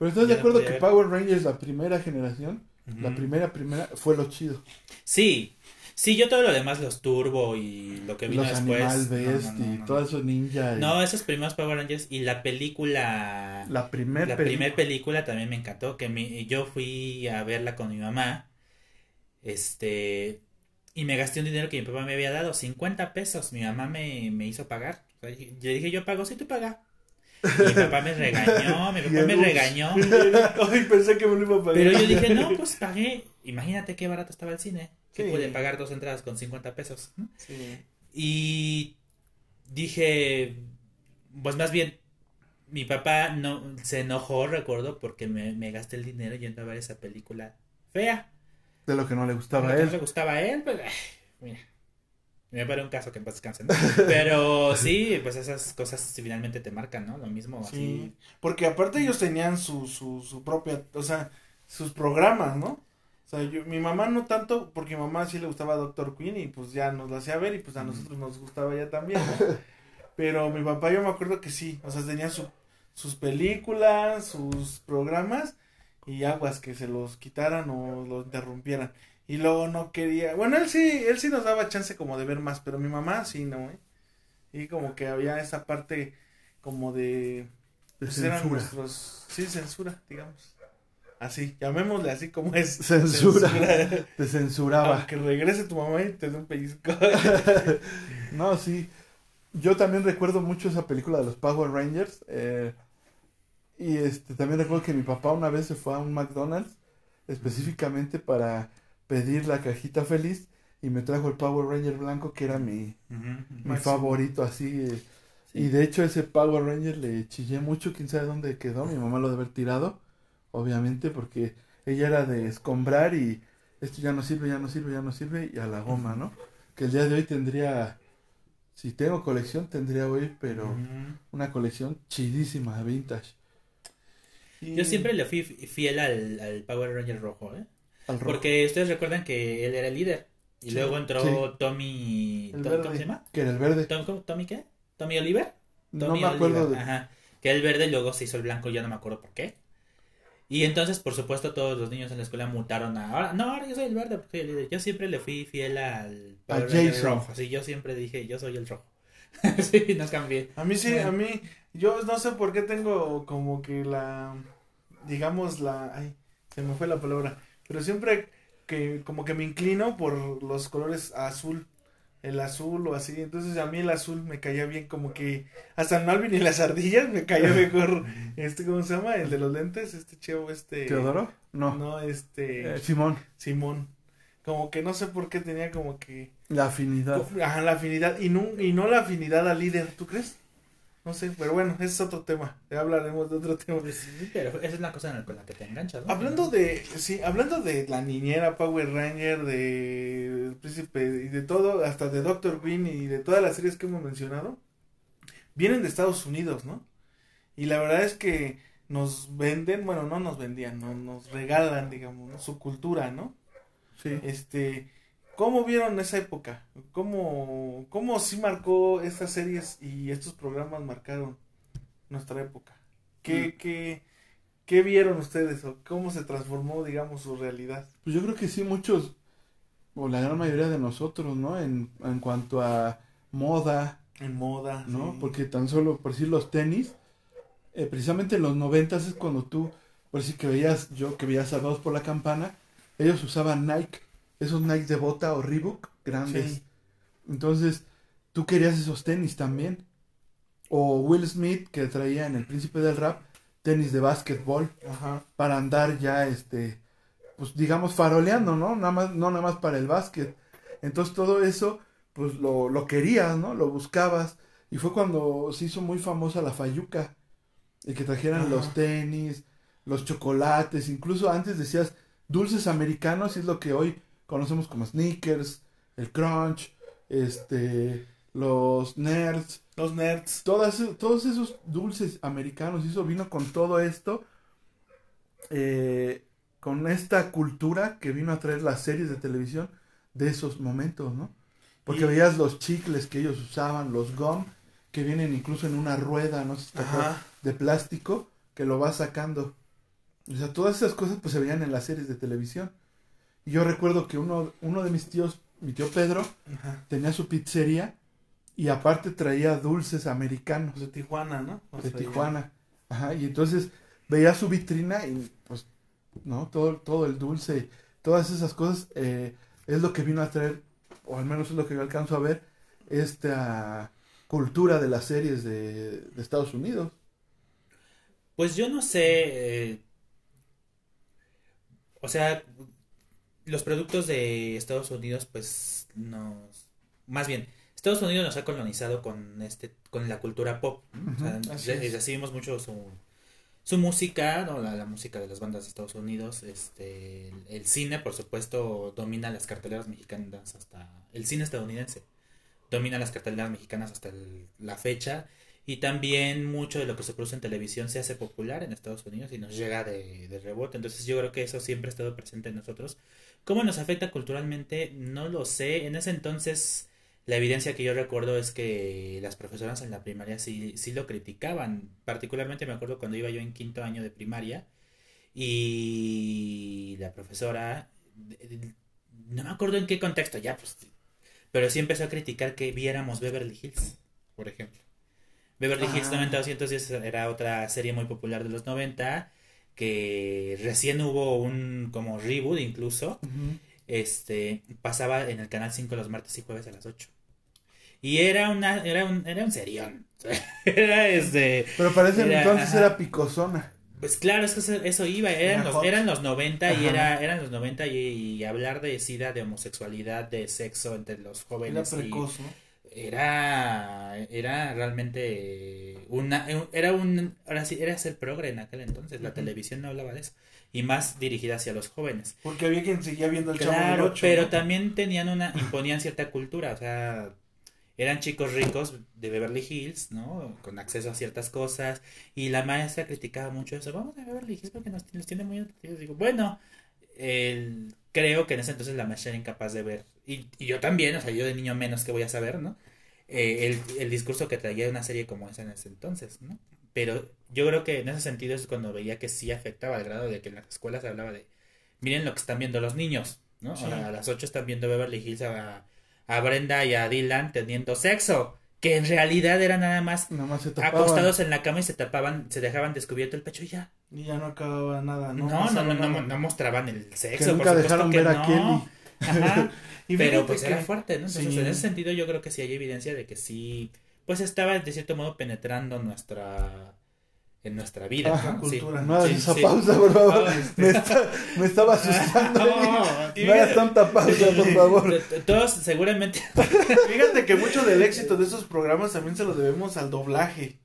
Pero estás de acuerdo que ver. Power Rangers, la primera generación, la primera, primera, fue lo chido. Sí, sí, yo todo lo demás, los Turbo y lo que vino Los después. Animal no, no, Best no, y todo eso ninja. y No, esos primeros Power Rangers y la película. la primer la primera película también me encantó. Que mi, yo fui a verla con mi mamá. Este. Y me gasté un dinero que mi papá me había dado, 50 pesos. Mi mamá me, me hizo pagar. O sea, yo dije, yo pago, si tú pagas. Mi papá me regañó, mi papá me regañó. Ay, pensé que me lo iba a pagar. Pero yo dije, no, pues pagué. Imagínate qué barato estaba el cine. Que Sí. pude pagar dos entradas con 50 pesos. Sí. Y dije, pues más bien, mi papá no se enojó, recuerdo, porque me, me gasté el dinero yendo a ver esa película fea. de lo que no le gustaba a él. no le gustaba a él, pues, ay, mira. Me parece un caso que en paz descanse, ¿no? Pero sí, pues esas cosas finalmente te marcan, ¿no? Lo mismo así. Sí, porque aparte ellos tenían su, su, su propia, o sea, sus programas, ¿no? O sea, yo, mi mamá no tanto, porque mi mamá sí le gustaba Doctor Queen y pues ya nos lo hacía ver y pues a nosotros nos gustaba ya también, ¿no? Pero mi papá yo me acuerdo que sí, o sea, tenía su, sus películas, sus programas y aguas que se los quitaran o los interrumpieran. Y luego no quería, bueno, él sí, él sí nos daba chance como de ver más, pero mi mamá sí, ¿no? ¿eh? Y como que había esa parte como de... De pues eran censura. nuestros, sí, censura, digamos. Así, llamémosle así como es. Censura. Te censuraba. Aunque regrese tu mamá y te dé un pellizco. No, sí. Yo también recuerdo mucho esa película de los Power Rangers. eh, y este también recuerdo que mi papá una vez se fue a un McDonald's específicamente para pedir la cajita feliz y me trajo el Power Ranger blanco que era mi, mi favorito así. eh, Sí. Y de hecho ese Power Ranger le chillé mucho, quién sabe dónde quedó. Mi mamá lo debe haber tirado, obviamente, porque ella era de escombrar y esto ya no sirve, ya no sirve, ya no sirve y a la goma, ¿no? Que el día de hoy tendría, si tengo colección, tendría hoy, pero una colección chidísima, vintage. Yo siempre le fui fiel al, al Power Ranger rojo, ¿eh? Al rojo. Porque ustedes recuerdan que él era el líder. Y Sí, luego entró sí. Tommy... Tom- ¿Cómo se llama? Que era el verde. Tom- ¿cómo- ¿Tommy qué? ¿Tommy Oliver? No Tommy me acuerdo Oliver, de... Ajá. Que el verde luego se hizo el blanco, ya no me acuerdo por qué. Y entonces, por supuesto, todos los niños en la escuela mutaron a... Ahora, no, ahora yo soy el verde porque soy el líder. Yo siempre le fui fiel al Jason. rojo. Sí, yo siempre dije, yo soy el rojo. sí, no cambié. A mí sí, a mí, yo no sé por qué tengo como que la, digamos la, ay, se me fue la palabra, pero siempre que como que me inclino por los colores azul, el azul o así, entonces a mí el azul me caía bien, como que hasta el Malvin y las ardillas me caía mejor, este, ¿cómo se llama? El de los lentes, este chavo, este, ¿Teodoro? No. no, este, Eh, Simón. Simón, como que no sé por qué tenía como que La afinidad. Ajá, la afinidad. Y no, y no la afinidad al líder, ¿tú crees? No sé, pero bueno, ese es otro tema. Ya hablaremos de otro tema. Pues sí, pero esa es una cosa en la- con la que te enganchas, ¿no? Hablando de, sí, hablando de la niñera Power Ranger, de El Príncipe y de todo, hasta de Doctor Queen y de todas las series que hemos mencionado, vienen de Estados Unidos, ¿no? Y la verdad es que nos venden, bueno, no nos vendían, no, nos regalan, digamos, ¿no? su cultura, ¿no? Sí. Este, ¿cómo vieron esa época? ¿Cómo, cómo sí marcó estas series y estos programas marcaron nuestra época? ¿Qué, Mm. qué, qué vieron ustedes o cómo se transformó, digamos, su realidad? Pues yo creo que sí, muchos, o la gran mayoría de nosotros, ¿no? En, en cuanto a moda, En moda, ¿no? sí. Porque tan solo, por decir, los tenis, eh, precisamente en los noventas es cuando tú, por decir que veías, yo que veía Salvados por la Campana, ellos usaban Nike, esos Nike de bota o Reebok grandes. Sí. Entonces, tú querías esos tenis también. O Will Smith, que traía en El Príncipe del Rap, tenis de básquetbol Ajá. para andar ya, este, pues digamos, faroleando, ¿no? Nada más, no nada más para el básquet. Entonces todo eso, pues lo, lo querías, ¿no? Lo buscabas. Y fue cuando se hizo muy famosa la Fayuca. Y que trajeran Ajá. los tenis, los chocolates, incluso antes decías dulces americanos, y es lo que hoy conocemos como sneakers, el crunch, este, los nerds, Los nerds. todas, todos esos dulces americanos, y eso vino con todo esto, eh, con esta cultura que vino a traer las series de televisión de esos momentos, ¿no? Porque Y- veías los chicles que ellos usaban, los gum, que vienen incluso en una rueda, no de plástico, que lo vas sacando. O sea, todas esas cosas pues se veían en las series de televisión. Y yo recuerdo que uno, uno de mis tíos, mi tío Pedro, Ajá. tenía su pizzería y aparte traía dulces americanos De Tijuana, ¿no? O de Tijuana. Ajá, y entonces veía su vitrina y pues, ¿no? Todo, todo el dulce, todas esas cosas eh, es lo que vino a traer, o al menos es lo que yo alcanzo a ver, esta cultura de las series de, de Estados Unidos. Pues yo no sé. eh, o sea, los productos de Estados Unidos, pues nos. Más bien, Estados Unidos nos ha colonizado con este, con la cultura pop. ¿no? O sea, recibimos mucho su, su música, ¿no? La, la música de las bandas de Estados Unidos, este, el, el cine, por supuesto, domina las carteleras mexicanas hasta el cine estadounidense. domina las carteleras mexicanas hasta el- la fecha. Y también mucho de lo que se produce en televisión se hace popular en Estados Unidos y nos llega de, de rebote. Entonces yo creo que eso siempre ha estado presente en nosotros. ¿Cómo nos afecta culturalmente? No lo sé. En ese entonces la evidencia que yo recuerdo es que las profesoras en la primaria sí, sí lo criticaban. Particularmente me acuerdo cuando iba yo en quinto año de primaria y la profesora, no me acuerdo en qué contexto ya, pues, pero sí empezó a criticar que viéramos Beverly Hills, por ejemplo. Beverly Hills Ah. 90210 era otra serie muy popular de los 90 que recién hubo un como reboot incluso este pasaba en el canal 5 los martes y jueves a las 8 y era una era un era un serión era este Pero parece Era- entonces ajá. era picosona. pues claro es que eso, eso iba eran Era los eran los 90 y era eran los 90 y, y hablar de sida de homosexualidad de sexo entre los Era jóvenes y- precoz, ¿no? Era era realmente una era un ahora sí era ser progre en aquel entonces la televisión no hablaba de eso y más dirigida hacia los jóvenes. Porque había quien seguía viendo el chavo del pero ¿no? también tenían una imponían cierta cultura o sea eran chicos ricos de Beverly Hills no con acceso a ciertas cosas y la maestra criticaba mucho eso vamos a Beverly Hills porque nos, nos tiene muy entretenidos digo bueno el- creo que en ese entonces la maestra era incapaz de ver, y, y yo también, o sea, yo de niño menos que voy a saber, ¿no? Eh, el, el discurso que traía una serie como esa en ese entonces, ¿no? Pero yo creo que en ese sentido es cuando veía que sí afectaba al grado de que en las escuelas se hablaba de, miren lo que están viendo los niños, ¿no? Sí. O sea, a las 8 están viendo Beverly Hills a, a Brenda y a Dylan teniendo sexo, que en realidad era nada más Nada más acostados en la cama y se tapaban, se dejaban descubierto el pecho y ya. Y ya no acababa nada, ¿no? No, no, no, no, no mostraban el Que sexo. nunca por supuesto dejaron que ver a no. Kelly. Ajá. Y Pero pues que- era fuerte, ¿no? Entonces, Sí. en ese sentido, yo creo que sí hay evidencia de que sí, pues estaba de cierto modo penetrando nuestra en nuestra vida, Ajá, ¿no? cultura. Sí. No hagas Sí, esa sí. pausa, por favor. Ah, me, está- me estaba asustando. No, no hagas tanta pausa, por favor. Todos seguramente. Fíjate que mucho del éxito de esos programas también se lo debemos al doblaje.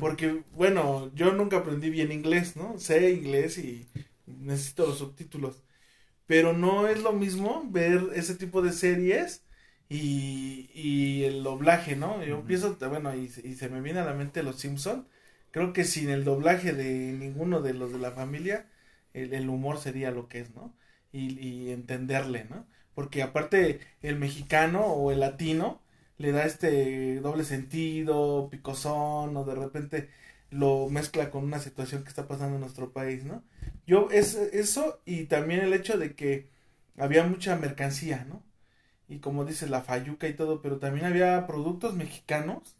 Porque, bueno, yo nunca aprendí bien inglés, ¿no? Sé inglés y necesito los subtítulos. Pero no es lo mismo ver ese tipo de series y, y el doblaje, ¿no? Yo Ujú. pienso, bueno, y, se- y se me viene a la mente Los Simpson. Creo que sin el doblaje de ninguno de los de la familia, el, humor sería lo que es, ¿no? Y, entenderle, ¿no? Porque aparte el mexicano o el latino le da este doble sentido, picosón, o de repente lo mezcla con una situación que está pasando en nuestro país, ¿no? Yo, es eso y también el hecho de que había mucha mercancía, ¿no? Y como dice la fayuca y todo, pero también había productos mexicanos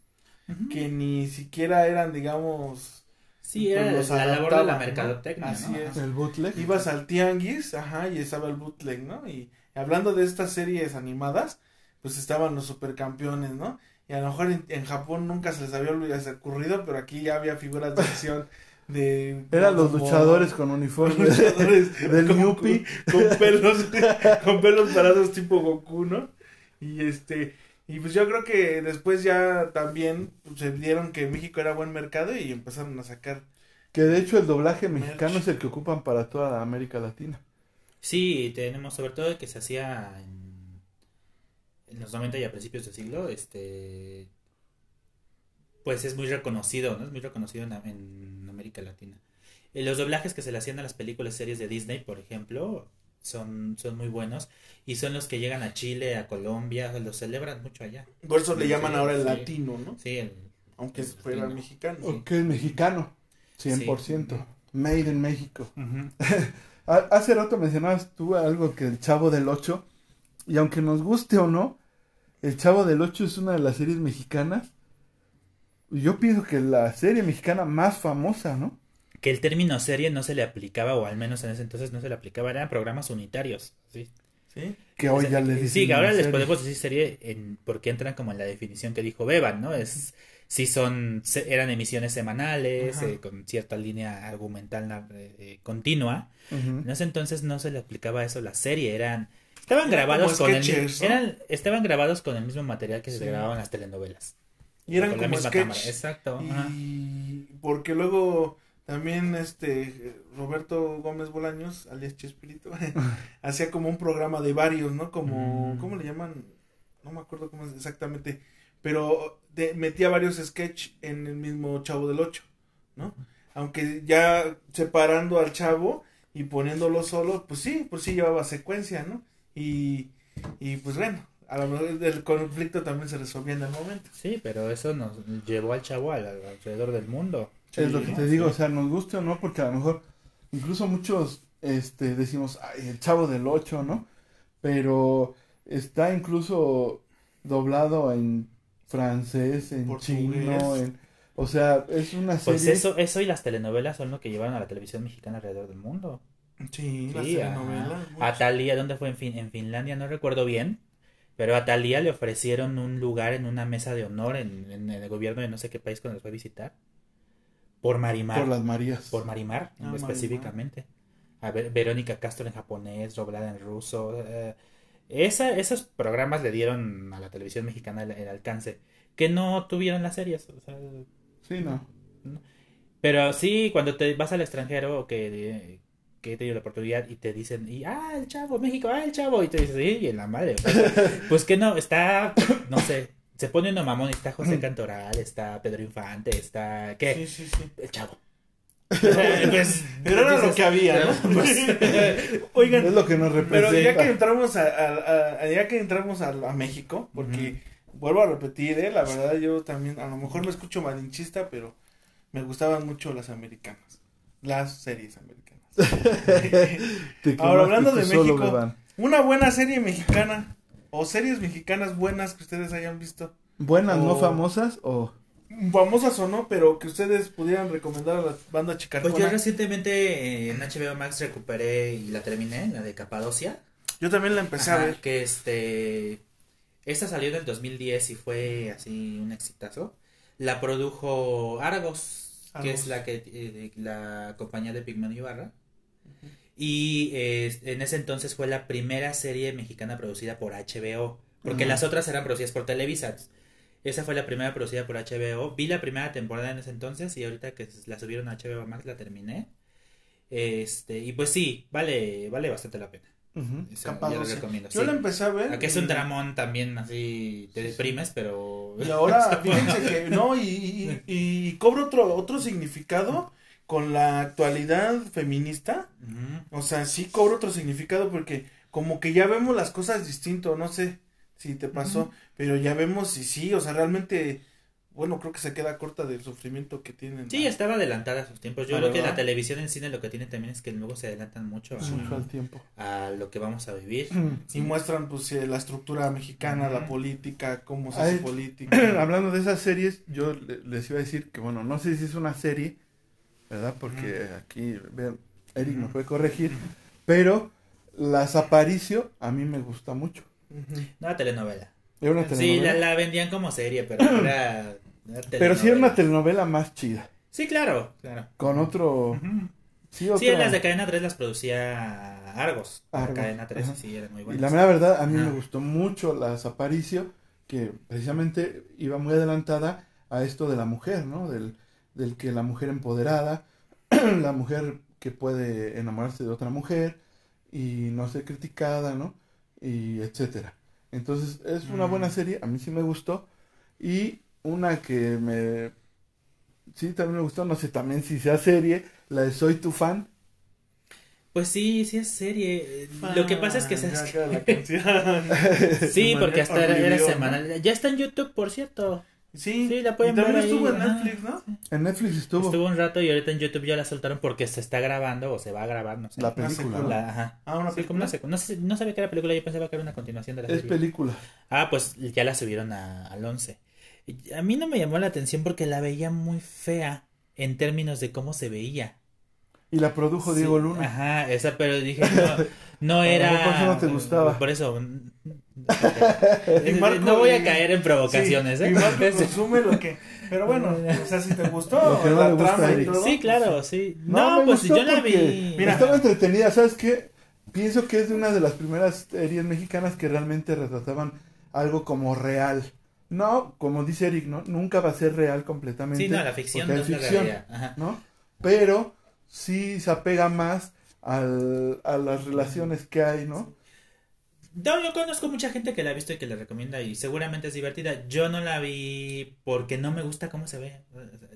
Que ni siquiera eran, digamos, Sí, pues, era los la labor de la mercadotecnia, Así ¿no? es. El bootleg. ibas al tianguis, ajá, y estaba el bootleg, ¿no? Y hablando de estas series animadas, pues estaban los supercampeones, ¿no? Y a lo mejor en, en Japón nunca se les había ocurrido, pero aquí ya había figuras de acción de... Eran los luchadores con los uniforme luchadores del con, Yupi. con pelos, con pelos parados tipo Goku, ¿no? Y este, y pues yo creo que después ya también pues, se dieron que México era buen mercado y empezaron a sacar Que de hecho el doblaje Merch. mexicano es el que ocupan para toda América Latina. Sí, tenemos sobre todo el que se hacía en, en los 90 y a principios del siglo, este pues es muy reconocido, ¿no? Es muy reconocido en, en América Latina. Eh, los doblajes que se le hacían a las películas series de Disney, por ejemplo, son, son muy buenos y son los que llegan a Chile, a Colombia, los celebran mucho allá. Por eso le Sí, llaman ahora el sí. latino, ¿no? Sí, el- Aunque el fuera latino. mexicano. Ok, mexicano. 100%. Made in México. Ujú. Ha- Hace rato mencionabas tú algo que el Chavo del 8. Y aunque nos guste o no, el Chavo del 8 es una de las series mexicanas. Yo pienso que la serie mexicana más famosa, ¿no? Que el término serie no se le aplicaba, o al menos en ese entonces no se le aplicaba, eran programas unitarios. Sí, ¿Sí? Que hoy ya le dicen. Sí, que ahora les serie. podemos decir serie en, porque entran como en la definición que dijo Beban, ¿no? Es sí son se- eran emisiones semanales eh, con cierta línea argumental na- eh, continua. En ese entonces no se le aplicaba eso la serie, eran estaban Eran grabados con el eran estaban grabados con el mismo material que se Sí. grababan las telenovelas. Y eran con la como misma sketch. cámara, exacto. Y porque luego también este Roberto Gómez Bolaños, alias Chespirito, hacía como un programa de varios, ¿no? Como, Mm. ¿cómo le llaman? no me acuerdo cómo es exactamente, pero de- metía varios sketch en el mismo Chavo del Ocho, ¿no? Aunque ya separando al chavo y poniéndolo solo, pues sí, pues sí llevaba secuencia, ¿no? Y, y pues bueno, a lo mejor el conflicto también se resolvía en el momento. Sí, pero eso nos llevó al chavo al- al- alrededor del mundo. Es lo que te digo, o sea, nos guste o no, porque a lo mejor incluso muchos este decimos, ay, el chavo del 8, ¿no? Pero está incluso doblado en francés, en Portugués. chino, en o sea, es una serie Pues eso, eso y las telenovelas son lo que llevaron a la televisión mexicana alrededor del mundo. Sí, las Sí, ajá. telenovelas. A. Talía, ¿dónde fue? En, fin, en Finlandia, no recuerdo bien. Pero a Talía le ofrecieron un lugar en una mesa de honor en, en el gobierno de no sé qué país cuando los fue a visitar. Por Marimar. por las Marías. Por Marimar, Ah, específicamente. A ver, Verónica Castro en japonés, doblada en ruso. eh, esa, esos programas le dieron a la televisión mexicana el, el alcance que no tuvieron las series. o sea, Sí, no. pero sí, cuando te vas al extranjero, que, que he tenido la oportunidad y te dicen, y, ah, el chavo, México, ah, el chavo, y te dices, y en la madre. Pues, pues que no, está, no sé, se pone uno mamón, está José Cantoral, está Pedro Infante, está, ¿qué? Sí, sí, sí. El chavo. Pues, Pero era lo que había, ¿no? pues, Oigan, Es lo que nos Pero representa. ya que entramos a, a- a- ya que entramos a, a México, porque vuelvo a repetir, eh, la verdad yo también, a lo mejor me escucho malinchista, pero me gustaban mucho las americanas, las series americanas. Ahora, hablando de México. Una buena serie mexicana o series mexicanas buenas que ustedes hayan visto, Buenas, no famosas o famosas o no, pero que ustedes pudieran recomendar a la banda Pues chicarcona. yo recientemente eh, en HBO Max recuperé y la terminé, la de Capadocia. Yo también la empecé a Ajá, ver. que este esta salió en el 2010 y fue así un exitazo. La produjo Argos, que es la que eh, la compañía de Pigman Ibarra. Y eh, en ese entonces fue la primera serie mexicana producida por HBO, porque las otras eran producidas por Televisa. Esa fue la primera producida por HBO. Vi la primera temporada en ese entonces y ahorita que la subieron a HBO Max la terminé. Este, y pues sí, vale, vale bastante la pena. Ujú. Esa, yo la Capadocia. recomiendo. Yo sí. la empecé a ver. Aunque es un dramón también así, te deprimes, pero... Y ahora, fíjense que, no, y, y, y cobra otro, otro significado con la actualidad feminista. O sea, sí cobra otro significado porque como que ya vemos las cosas distinto, no sé si te pasó, pero ya vemos y sí, o sea, realmente, bueno, creo que se queda corta del sufrimiento que tienen. Sí, estaba adelantada a sus tiempos. Yo Ah, creo que la televisión en cine lo que tiene también es que luego se adelantan mucho a, al tiempo. a lo que vamos a vivir. Y muestran pues eh, la estructura mexicana, la política, cómo se hace política. Hablando de esas series, yo le- les iba a decir que, bueno, no sé si es una serie, ¿verdad? Porque aquí, vean, Eric me puede corregir, pero Las Aparicio a mí me gusta mucho. No, telenovela. Era una Sí, telenovela. la, la vendían como serie, pero era... era Pero sí era una telenovela. más chida. Sí, claro, claro. Con otro. Ujú. Sí, otra. Sí, las de Cadena 3 las producía Argos. Argos, Cadena 3 ajá. sí eran muy Y buenas. la mera verdad, a mí me gustó mucho Las Aparicio, que precisamente iba muy adelantada a esto de la mujer, ¿no? Del, del que la mujer empoderada, la mujer que puede enamorarse de otra mujer y no ser criticada, ¿no? Y etcétera. Entonces, es una Mm. buena serie, a mí sí me gustó. Y una que me... Sí, también me gustó, no sé también si sea serie, la de Soy tu fan. Pues sí, sí es serie. Lo que pasa es que queda la canción. Sí, porque hasta era, era semanal. Ya está en YouTube, por cierto. Sí, Sí, la pueden y también ver ahí, estuvo en. Netflix, ¿no? En Netflix estuvo, Estuvo un rato y ahorita en YouTube ya la soltaron porque se está grabando o se va a grabar, no sé. la película, ¿no? La- ajá. Ah, una Sí, como película. no, sé- no sabía que era película, yo pensaba que era una continuación de la Es serie. película. Ah, pues ya la subieron a- al 11. Y A mí no me llamó la atención porque la veía muy fea en términos de cómo se veía. Y la produjo Sí, Diego Luna. Ajá, esa, pero dije, no, no era. Por eso no te gustaba. Por eso. Y Marco- no voy a caer en provocaciones, Sí, ¿eh? Y Marco consume lo que. Pero bueno, o sea, si te gustó Lo que no la trama y todo. Sí, claro, sí. No, No, me pues gustó yo la porque vi. Mira. Estaba entretenida, ¿sabes qué? Pienso que es de una de las primeras series mexicanas que realmente retrataban algo como real. No, como dice Eric, ¿no? Nunca va a ser real completamente. Sí, no, la ficción no es ficción, realidad. Ajá. ¿no? Pero sí se apega más al, a las relaciones que hay, ¿no? No, yo conozco mucha gente que la ha visto y que la recomienda y seguramente es divertida. Yo no la vi porque no me gusta cómo se ve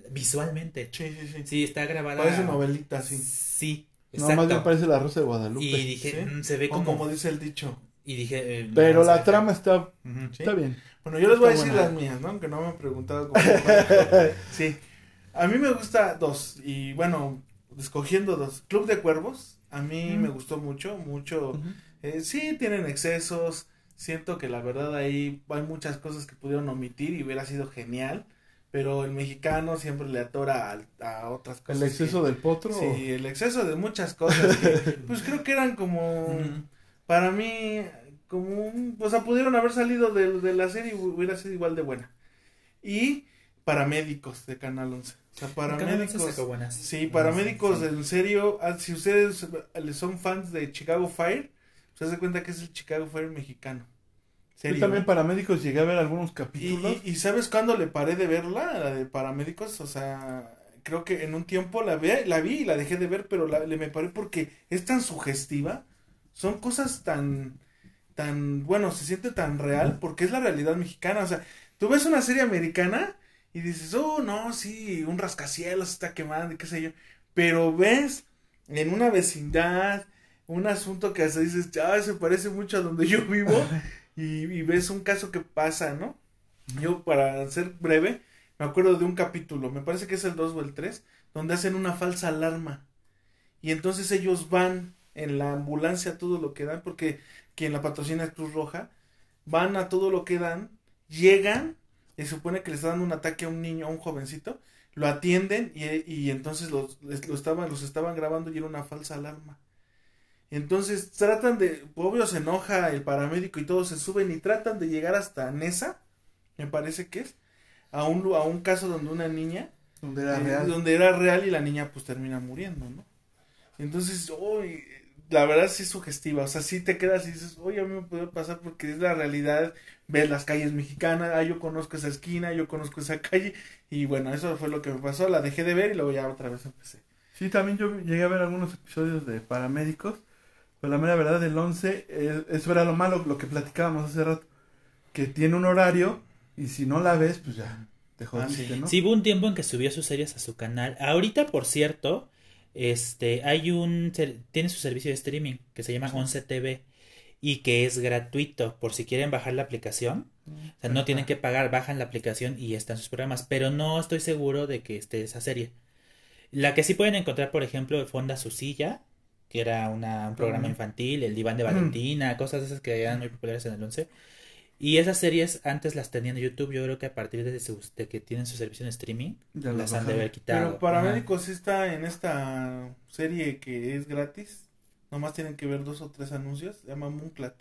visualmente. Sí, sí, sí. Sí, está grabada. Parece novelita, sí. Sí, No, más bien exacto. parece la Rosa de Guadalupe. y dije, ¿Sí? mm, se ve O como... como dice el dicho. Y dije... eh, Pero no, la trama está, está bien. Bueno, yo les voy a decir buena. las mías, ¿no? Aunque no me han preguntado cómo. sí. A mí me gusta dos. Y bueno, escogiendo dos. Club de Cuervos. A mí Mm. me gustó mucho, mucho. Eh, sí, tienen excesos. Siento que la verdad ahí hay muchas cosas que pudieron omitir y hubiera sido genial. Pero el mexicano siempre le atora a, a otras cosas. El exceso del potro. Sí, el exceso de muchas cosas. que, pues creo que eran como. Ujú. Para mí, como un. O sea, pudieron haber salido de, de la serie y hubiera sido igual de buena. Y paramédicos de Canal 11. O sea, paramédicos. buenas. Sí, paramédicos, Sí. en serio. ah, Si ustedes eh, son fans de Chicago Fire, se dan cuenta que es el Chicago Fire mexicano. Yo Serio, también ¿eh? paramédicos llegué a ver algunos capítulos. y, y ¿sabes cuándo le paré de verla? La de paramédicos, o sea, creo que en un tiempo la, ve, la vi y la dejé de ver, pero la, le me paré porque es tan sugestiva, son cosas tan, tan, bueno, se siente tan real porque es la realidad mexicana, o sea, tú ves una serie americana y dices, oh, no, sí, un rascacielos está quemando y qué sé yo, pero ves en una vecindad un asunto que hasta dices, ah, se parece mucho a donde yo vivo y, y ves un caso que pasa, ¿no? Yo, para ser breve, me acuerdo de un capítulo, me parece que es el 2 o el 3, donde hacen una falsa alarma. Y entonces ellos van en la ambulancia a todo lo que dan, porque quien la patrocina es Cruz Roja, van a todo lo que dan, llegan, y se supone que les está dando un ataque a un niño, a un jovencito, lo atienden y, y entonces los, les- lo estaban, los estaban grabando y era una falsa alarma. Entonces tratan de, obvio se enoja el paramédico y todos se suben y tratan de llegar hasta Nesa, me parece que es, a un, a un caso donde una niña, donde era eh, real. donde era real y la niña pues termina muriendo, ¿no? Entonces, uy, la verdad sí es sugestiva, o sea, sí te quedas y dices, oye, a mí me puede pasar porque es la realidad, ves las calles mexicanas, ah, yo conozco esa esquina, yo conozco esa calle, y bueno, eso fue lo que me pasó, la dejé de ver y luego ya otra vez empecé. Sí, también yo llegué a ver algunos episodios de paramédicos. Pero la mera verdad del 11, eh, eso era lo malo, lo que platicábamos hace rato. Que tiene un horario y si no la ves, pues ya te jodiste, sí. ¿no? Sí, hubo un tiempo en que subió sus series a su canal. Ahorita, por cierto, este, hay un, ser- tiene su servicio de streaming que se llama 11 TV y que es gratuito por si quieren bajar la aplicación. O sea, no tienen que pagar, bajan la aplicación y están sus programas, pero no estoy seguro de que esté esa serie. La que sí pueden encontrar, por ejemplo, Fonda su silla, que era una, un programa infantil, el diván de Valentina, cosas de esas que eran muy populares en el 11. Y esas series antes las tenían en YouTube, yo creo que a partir de, de que tienen su servicio en streaming, Ya las han de haber quitado. Pero paramédicos sí está en esta serie que es gratis, nomás tienen que ver dos o tres anuncios, se llama Moonclat,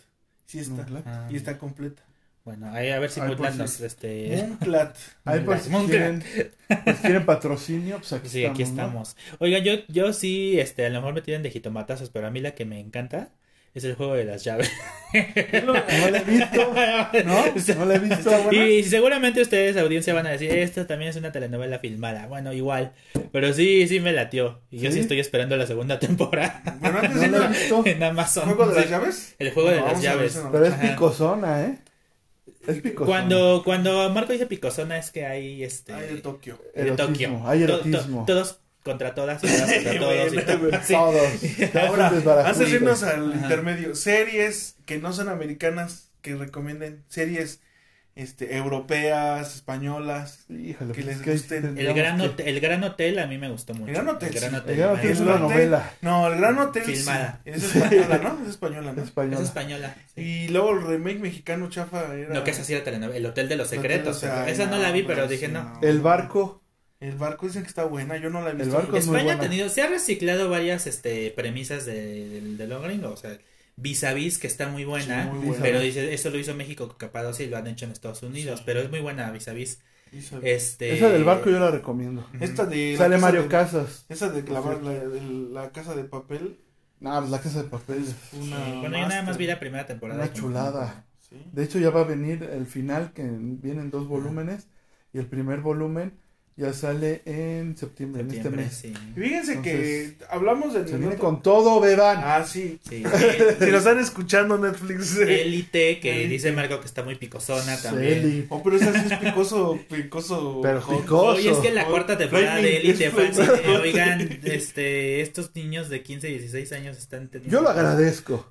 sí está, Moonclat. Ajá. Ah, y está completa. Bueno, ahí a ver si por Moonlight si- nos, este... Ahí por si quieren, si quieren patrocinio, pues aquí Sí, aquí estamos. ¿no? estamos. Oigan, yo, yo sí, este, a lo mejor me tienen de jitomatazos, pero a mí la que me encanta es el juego de las llaves. No la he visto, ¿no? No la he visto. Y seguramente ustedes, audiencia, van a decir, esta también es una telenovela filmada. Bueno, igual. Pero sí, sí me latió. Y yo sí estoy esperando la segunda temporada Bueno, antes No la he no- visto, en Amazon. ¿Juego de las llaves? El juego de las llaves. nos- pero es picosona, ¿eh? Es picosona. Cuando, cuando Marco dice picosona es que hay este... Ay, de Tokio. de Erotismo, Tokio. hay To- to- erotismo. todos contra todas, todas contra todos. y. Sí. Todos. Ahora, antes de irnos al Ajá. intermedio, series que no son americanas que recomienden, series este europeas, españolas. Híjole, que pues les es gusten. El El gran, hotel, el gran hotel a mí me gustó mucho. El Gran Hotel, El gran sí. hotel. El Gran Hotel Ajá. es una Hotel- novela. No, el Gran Hotel sí, Filmada. es española, ¿no? Es española, ¿no? Es española. española. sí. Y luego el remake mexicano chafa era No, que esa sí era telenovela. El Hotel de los El Hotel de Secretos. los- ay, esa no, la vi, pero dije sí, no. no. El barco. El barco dicen que está buena, yo no la he visto. barco es muy España ha buena. tenido, se ha reciclado varias este, premisas de, del de lo gringo, o sea, Vis a Vis, que está muy buena, Sí, muy buena. pero dice, eso lo hizo México con Capadocia y lo han hecho en Estados Unidos, Sí. pero es muy buena Vis a Vis. Este, Esa del barco yo la recomiendo. Esta de Sale Mario de- Casas. Esa de la, la, de la casa de papel, No, pues la casa de papel. una Bueno, yo nada más master. vi la primera temporada. Una chulada. Sí. De hecho, ya va a venir el final, que vienen dos volúmenes. Y el primer volumen ya sale en septiembre, en este Septiembre, mes. sí. Y Fíjense Entonces, que hablamos de Se viene con todo, beban. Ah, sí. Sí. Si nos están escuchando Netflix. Élite, que dice Marco que está muy picosona también. Celi. Oh, pero ese sí es picoso, picoso. Pero picoso. Oye, es que la cuarta temporada de Élite fue así flaming. de, oigan, este, estos niños de 15, 16 años están teniendo... Yo lo agradezco.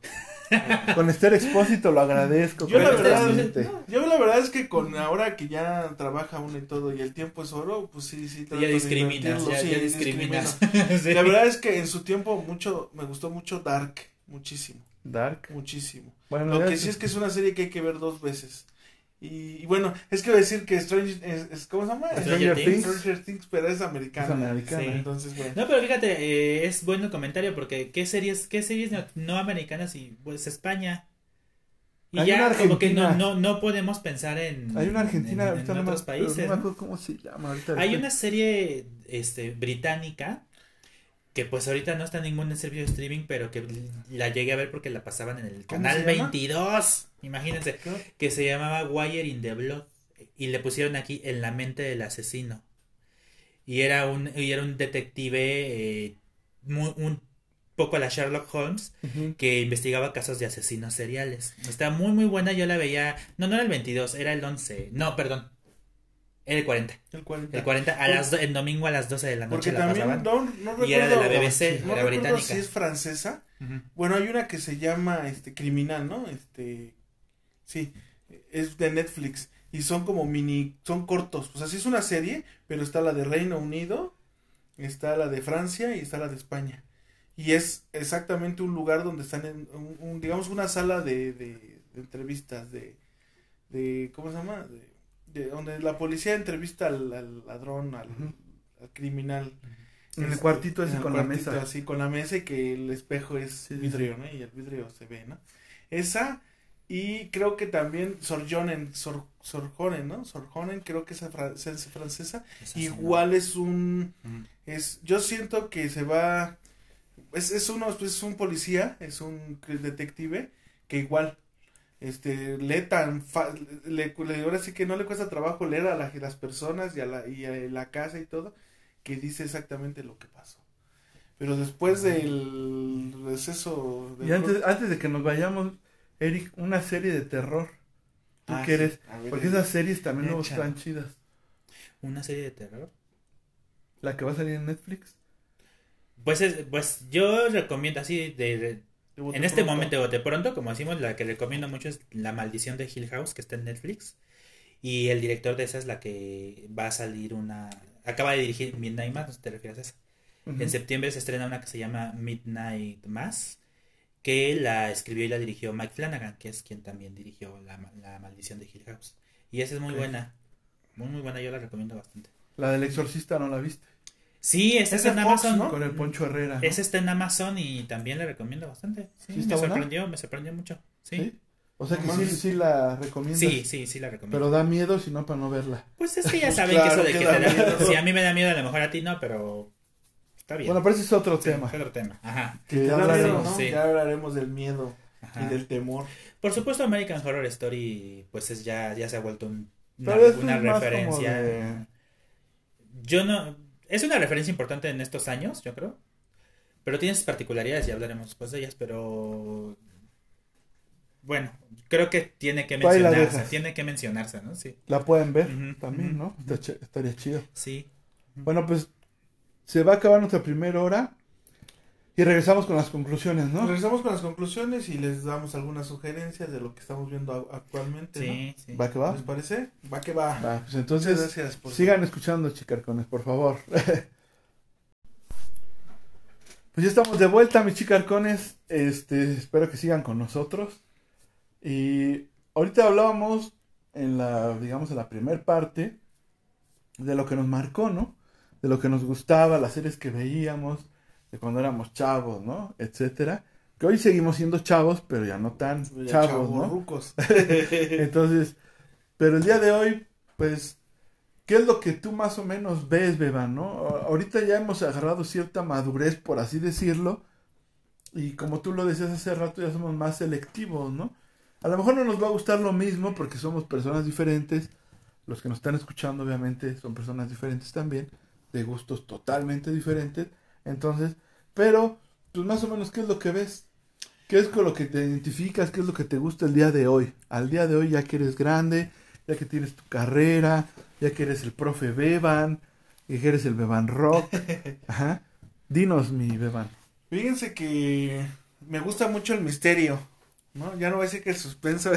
Con Esther Expósito lo agradezco. Yo la completamente. verdad, yo la verdad es que con ahora que ya trabaja uno y todo y el tiempo es oro, pues sí, sí. Ya discriminas, ya, sí, ya discriminas. discrimino. Sí. La verdad es que en su tiempo mucho, me gustó mucho Dark, muchísimo, Dark. muchísimo. Bueno, Lo que sí es que es una serie que hay que ver dos veces. Y, y bueno, es que voy a decir que Strange es, es- ¿cómo se llama? Stranger Things. Stranger Things, pero es americana. Es americana. Sí. Entonces, bueno. No, pero fíjate, eh, es bueno el comentario porque ¿qué series, qué series no, no americanas y pues España? Y Hay ya una como que no, no, no podemos pensar en, Hay una Argentina, en, en no me- otros pero países. No me acuerdo cómo se llama ahorita. Hay una serie este, británica que pues ahorita no está en ningún servicio de streaming, pero que la llegué a ver porque la pasaban en el ¿Cómo canal se llama? 22. Imagínense, que se llamaba Wire in the Blood y le pusieron aquí en la mente del asesino. Y era un y era un detective eh, muy- un poco a la Sherlock Holmes que investigaba casos de asesinos seriales. Está muy muy buena, yo la veía, no no era el 22, era el 11. No, perdón. Era el 40. El 40. El 40 a las el domingo a las 12 de la noche Porque la también no, no recuerdo, Y era de la BBC, no era recuerdo británica. si es francesa. Bueno, hay una que se llama este criminal, ¿no? Este sí, es de Netflix y son como mini son cortos, o sea, sí es una serie, pero está la de Reino Unido, está la de Francia y está la de España. Y es exactamente un lugar donde están en un, un- digamos una sala de, de, de entrevistas de de ¿cómo se llama? De, de donde la policía entrevista al, al ladrón, al, criminal. En el Este, cuartito ese en el con la cuartito mesa. Así, con la mesa y que el espejo es Sí, sí, vidrio, ¿no? Y el vidrio se ve, ¿no? Esa, y creo que también Sorjonen, Sor, Sorjonen, ¿no? Sorjonen, creo que esa fra- es francesa. Esa sí, Igual es un. Ujú. es, yo siento que se va, es, es uno, pues es un policía, es un detective, que igual, este, lee tan, fa- le, le- ahora sí que no le cuesta trabajo leer a la- las personas y a la, y a la casa y todo, que dice exactamente lo que pasó. Pero después del receso del Y antes, antes de que nos vayamos, Eric, una serie de terror. ¿Tú Ah, qué sí. eres? A ver, Porque esas series también Echa. están chidas. Una serie de terror. La que va a salir en Netflix. Pues es, pues yo recomiendo así de, de- en este pronto. momento de pronto, como decimos, la que recomiendo mucho es La maldición de Hill House que está en Netflix y el director de esa es la que va a salir una acaba de dirigir Midnight Mass, no sé te refieres a esa. En septiembre se estrena una que se llama Midnight Mass, que la escribió y la dirigió Mike Flanagan, que es quien también dirigió La, Ma- la Maldición de Hill House. Y esa es muy buena, muy muy buena, yo la recomiendo bastante. La del exorcista no la viste. Sí, Es está en Fox, Amazon. ¿no? Con el Poncho Herrera. ¿no? Esa está en Amazon y también la recomiendo bastante. Sí, ¿Sí me buena? sorprendió, me sorprendió mucho. Sí, ¿Sí? O sea que No sí, la recomiendas. sí, sí, sí la recomiendo. Pero da miedo, si no, para no verla. Pues es que ya Pues saben claro que eso de que te da miedo. Si a mí me da miedo, a lo mejor a ti no, pero está bien. Bueno, pero ese es otro Sí, tema. es otro tema. Ajá, Que ya miedo, hablaremos. ¿no? sí. Ya hablaremos del miedo ajá. y del temor. Por supuesto, American Horror Story, pues es ya, ya se ha vuelto un- una, una referencia. de- Yo no. Es una referencia importante en estos años, yo creo. Pero tiene sus particularidades y hablaremos después de ellas, pero. Bueno, creo que tiene que mencionarse. Tiene que mencionarse, ¿no? Sí. La pueden ver también, ¿no? Estaría chido. Sí. Bueno, pues se va a acabar nuestra primera hora y regresamos con las conclusiones, ¿no? Regresamos con las conclusiones y les damos algunas sugerencias de lo que estamos viendo actualmente. Sí, sí. ¿Va que va? ¿Les parece? Va que va. Va, pues Muchas entonces gracias por sigan escuchando, chicarcones, por favor. pues ya estamos de vuelta, mis chicarcones. Este, espero que sigan con nosotros. Y ahorita hablábamos en la, digamos, en la primer parte de lo que nos marcó, ¿no? De lo que nos gustaba, las series que veíamos, de cuando éramos chavos, ¿no? Etcétera. Que hoy seguimos siendo chavos, pero ya no tan Ya chavos, ¿no? chavorrucos. Entonces, pero el día de hoy, pues, ¿qué es lo que tú más o menos ves, Beba, no? Ahorita ya hemos agarrado cierta madurez, por así decirlo, y como tú lo decías hace rato, ya somos más selectivos, ¿no? A lo mejor no nos va a gustar lo mismo porque somos personas diferentes, los que nos están escuchando obviamente son personas diferentes también, de gustos totalmente diferentes. Entonces, pero, pues más o menos, ¿qué es lo que ves? ¿Qué es con lo que te identificas? ¿Qué es lo que te gusta el día de hoy? Al día de hoy ya que eres grande, ya que tienes tu carrera, ya que eres el profe Beban, ya que eres el Beban Rock. Ajá. Dinos, mi Beban. Fíjense que me gusta mucho el misterio, ¿no? Ya no voy a decir que el suspenso.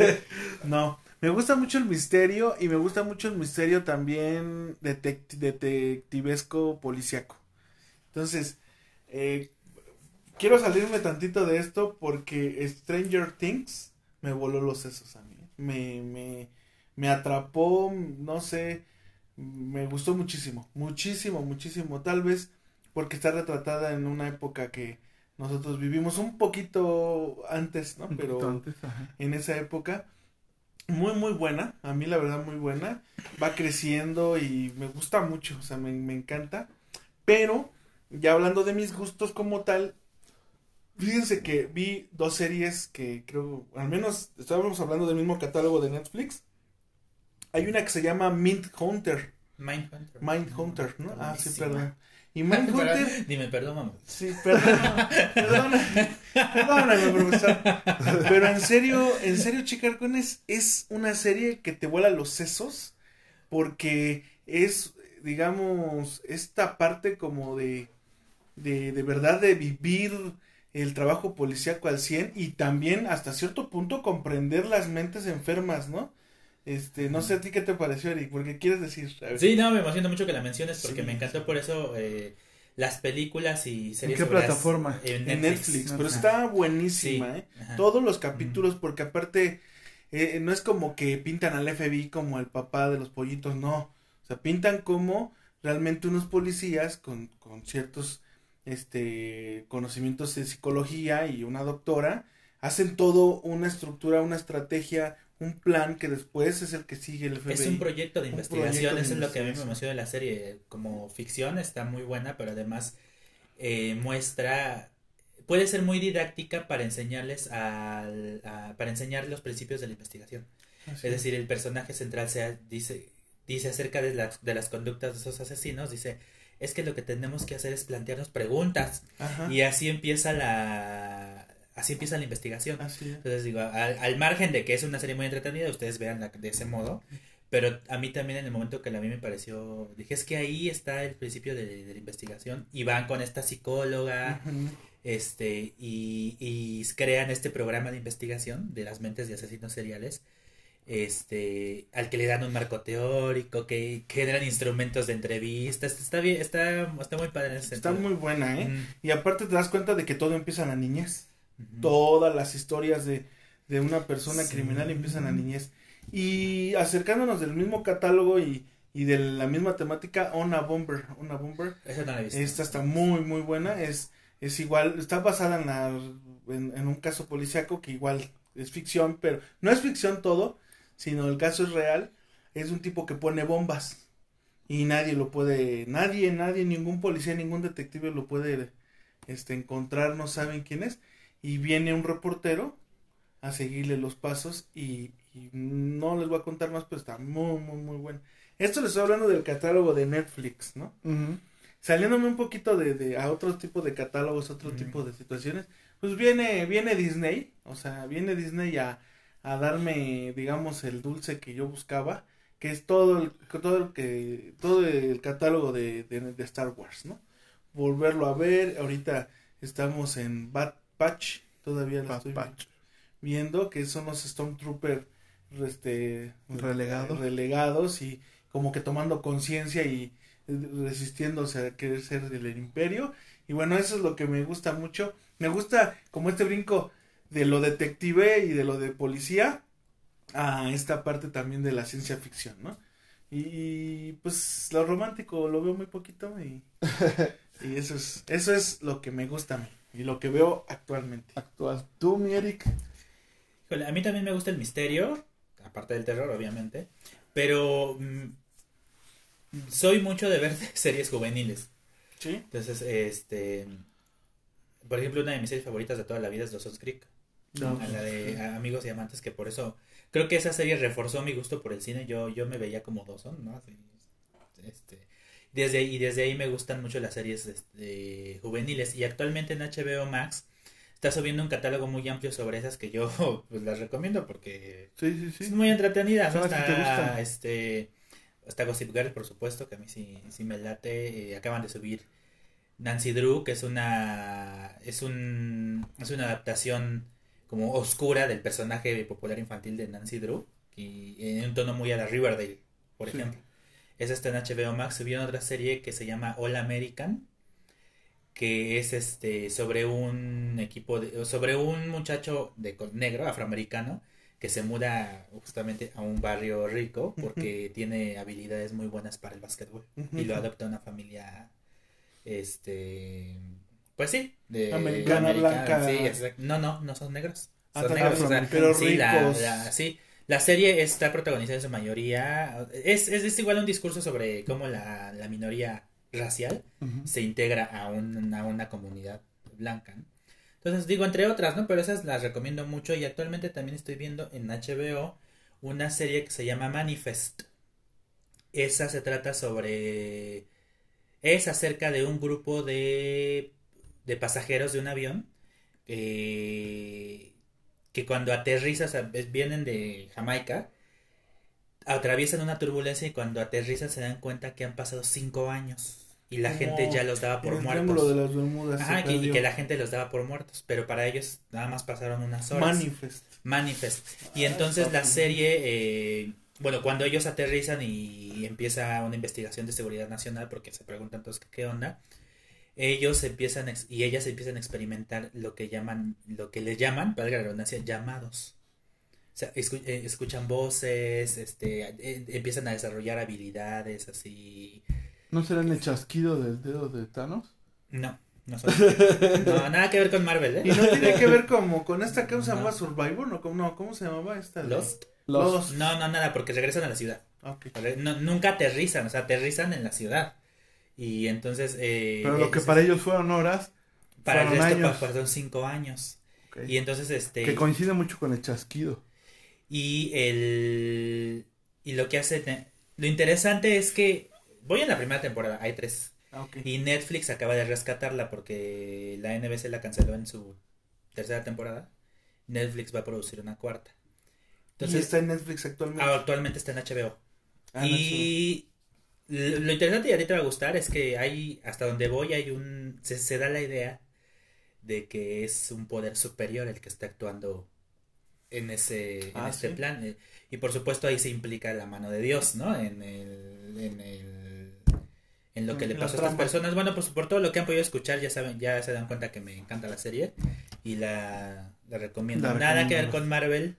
no, me gusta mucho el misterio y me gusta mucho el misterio también detect detectivesco policiaco. Entonces, eh, quiero salirme tantito de esto porque Stranger Things me voló los sesos a mí. Me, me, me atrapó, no sé, me gustó muchísimo, muchísimo, muchísimo. Tal vez porque está retratada en una época que nosotros vivimos un poquito antes, ¿no? Pero en esa época muy muy buena, a mí la verdad muy buena, va creciendo y me gusta mucho, o sea, me, me encanta, pero ya hablando de mis gustos como tal, fíjense que vi dos series que creo, al menos estábamos hablando del mismo catálogo de Netflix, hay una que se llama Mint Hunter. Mind Hunter. Mind Hunter, ¿no? Ah, sí, perdón. Y Mindhunter. Dime, perdón, mamá. Sí, perdón. perdóname. Perdóname, profesor. Pero en serio, en serio, Chicarcones, es una serie que te vuela los sesos. Porque es, digamos, esta parte como de, de, de verdad de vivir el trabajo policíaco al 100 y también hasta cierto punto comprender las mentes enfermas, ¿no? Este, no sé a ti qué te pareció, Eric, porque quieres decir. Sí, no, me emociona mucho que la menciones porque me encantó por eso eh, las películas y series. ¿En qué plataforma? en Netflix. pero está buenísima, ¿eh? Todos los capítulos, porque aparte eh, no es como que pintan al FBI como el papá de los pollitos, no. O sea, pintan como realmente unos policías con, con ciertos este conocimientos de psicología y una doctora hacen todo una estructura, una estrategia un plan que después es el que sigue el FBI. Es un proyecto de investigación, eso es lo que a mí me emociona de la serie. Como ficción está muy buena, pero además eh, muestra, puede ser muy didáctica para enseñarles al, para enseñar los principios de la investigación. es decir, el personaje central se dice, dice acerca de, de las conductas de esos asesinos, dice, es que lo que tenemos que hacer es plantearnos preguntas. Y así empieza la, así empieza la investigación. Entonces digo, al, margen de que es una serie muy entretenida, ustedes vean de ese modo. Pero a mí también en el momento que la vi me pareció, dije, es que ahí está el principio de, la investigación. Y van con esta psicóloga, este, y, y crean este programa de investigación de las mentes de asesinos seriales este al que le dan un marco teórico que, generan instrumentos de entrevistas está bien está, está muy padre en ese está muy buena eh y aparte te das cuenta de que todo empieza en la niñez Todas las historias de, de una persona criminal empiezan a niñez. Y acercándonos del mismo catálogo y, y de la misma temática, Ona Bomber. Ona Bomber. Esta está muy, muy buena. Es, es igual, está basada en, la, en, un caso policíaco que igual es ficción, pero no es ficción todo, sino el caso es real. Es un tipo que pone bombas y nadie lo puede, nadie, nadie, ningún policía, ningún detective lo puede este, encontrar, no saben quién es y viene un reportero a seguirle los pasos y, no les voy a contar más, pero está muy, muy, muy bueno. Esto les estoy hablando del catálogo de Netflix, ¿no? Saliéndome un poquito de, de, a otro tipo de catálogos, otro tipo de situaciones, pues viene, viene Disney, o sea, viene Disney a, a darme, digamos, el dulce que yo buscaba, que es todo el, todo el que, todo el catálogo de, de, de Star Wars, ¿no? Volverlo a ver, ahorita estamos en Bat Patch, todavía lo estoy viendo, que son los Stormtrooper este, relegados. relegados y como que tomando conciencia y resistiéndose a querer ser del imperio. Y bueno, eso es lo que me gusta mucho. Me gusta como este brinco de lo detective y de lo de policía a esta parte también de la ciencia ficción, ¿no? Y pues lo romántico lo veo muy poquito y, y eso es eso es lo que me gusta a mí. Y lo que veo actualmente. Actual. ¿Tú, mi Eric? a mí también me gusta el misterio, aparte del terror, obviamente. Pero mm, soy mucho de ver series juveniles. Sí. Entonces, este. Por ejemplo, una de mis series favoritas de toda la vida es Dawson's Creek. No. la de Amigos y Amantes, que por eso creo que esa serie reforzó mi gusto por el cine. Yo, yo me veía como dos, ¿no? Así, este, desde, y desde ahí me gustan mucho las series este, juveniles. Y actualmente en HBO Max está subiendo un catálogo muy amplio sobre esas que yo pues las recomiendo porque Sí, sí, sí. es muy entretenida. ¿no? te gustan. este, está Gossip Girl, por supuesto, que a mí sí, sí me late. Eh, acaban de subir Nancy Drew, que es una es un es una adaptación como oscura del personaje popular infantil de Nancy Drew y en un tono muy a la Riverdale, por Sí. ejemplo. Esa está en HBO Max. Subieron otra serie que se llama All American, que es este sobre un equipo de, sobre un muchacho de negro afroamericano que se muda justamente a un barrio rico porque tiene habilidades muy buenas para el básquetbol y lo adopta una familia este pues sí de Americana, blanca. sí, exacto. no no no son negros Ah, son negros o sea, afroamericanos. sí, la, Pero ricos. la- sí la serie está protagonizada en su mayoría es, es, es igual un discurso sobre cómo la, la minoría racial se integra a, un- a una comunidad blanca. ¿no? Entonces digo, entre otras, ¿no? Pero esas las recomiendo mucho y actualmente también estoy viendo en HBO una serie que se llama Manifest. Esa se trata sobre... Es acerca de un grupo de, de pasajeros de un avión eh, que cuando ves- vienen de Jamaica, atraviesan una turbulencia y cuando aterrizan se dan cuenta que han pasado cinco años y la Como gente ya los daba por el muertos. de las Bermudas. Ajá, se que- y que la gente los daba por muertos, pero para ellos nada más pasaron unas horas. Manifest. Manifest. Y Ah, entonces la serie, eh, bueno, cuando ellos aterrizan y empieza una investigación de seguridad nacional, porque se preguntan todos qué onda, ellos empiezan y ellas empiezan a experimentar lo que llaman, lo que le llaman, valga la redundancia, llamados. O sea, eh, escuchan voces, este, eh, empiezan a desarrollar habilidades así. ¿No será en el chasquido del dedo de Thanos? No, no son. No, nada que ver con Marvel, Y ¿eh? no tiene que ver como con esta que se No. llamaba Survivor, ¿no? ¿Cómo, no, ¿cómo se llamaba esta? de- Lost. Lost. No, no, nada, porque regresan a la ciudad. No- nunca aterrizan, o sea, aterrizan en la ciudad. Y entonces... eh, Pero lo que es- para ellos fueron horas, para el fueron resto años. fueron cinco años. Y entonces, este... que coincide mucho con el chasquido. Y el... Y lo que hace... Lo interesante es que... Voy en la primera temporada, hay tres. Ah. Y Netflix acaba de rescatarla porque la NBC la canceló en su tercera temporada. Netflix va a producir una cuarta. y Entonces, está en Netflix actualmente. ah, actualmente está en HBO. Ah, no, y lo lo interesante y a ti te va a gustar es que hay, hasta donde voy, hay un, se, se da la idea de que es un poder superior el que está actuando en ese, en Ah, este ¿sí? plan. Eh, Y por supuesto ahí se implica la mano de Dios, ¿no? En el, en el, en lo que En le pasó a estas personas. Bueno, pues por todo lo que han podido escuchar, ya saben, ya se dan cuenta que me encanta la serie y la, la recomiendo. La Nada que ver con Marvel.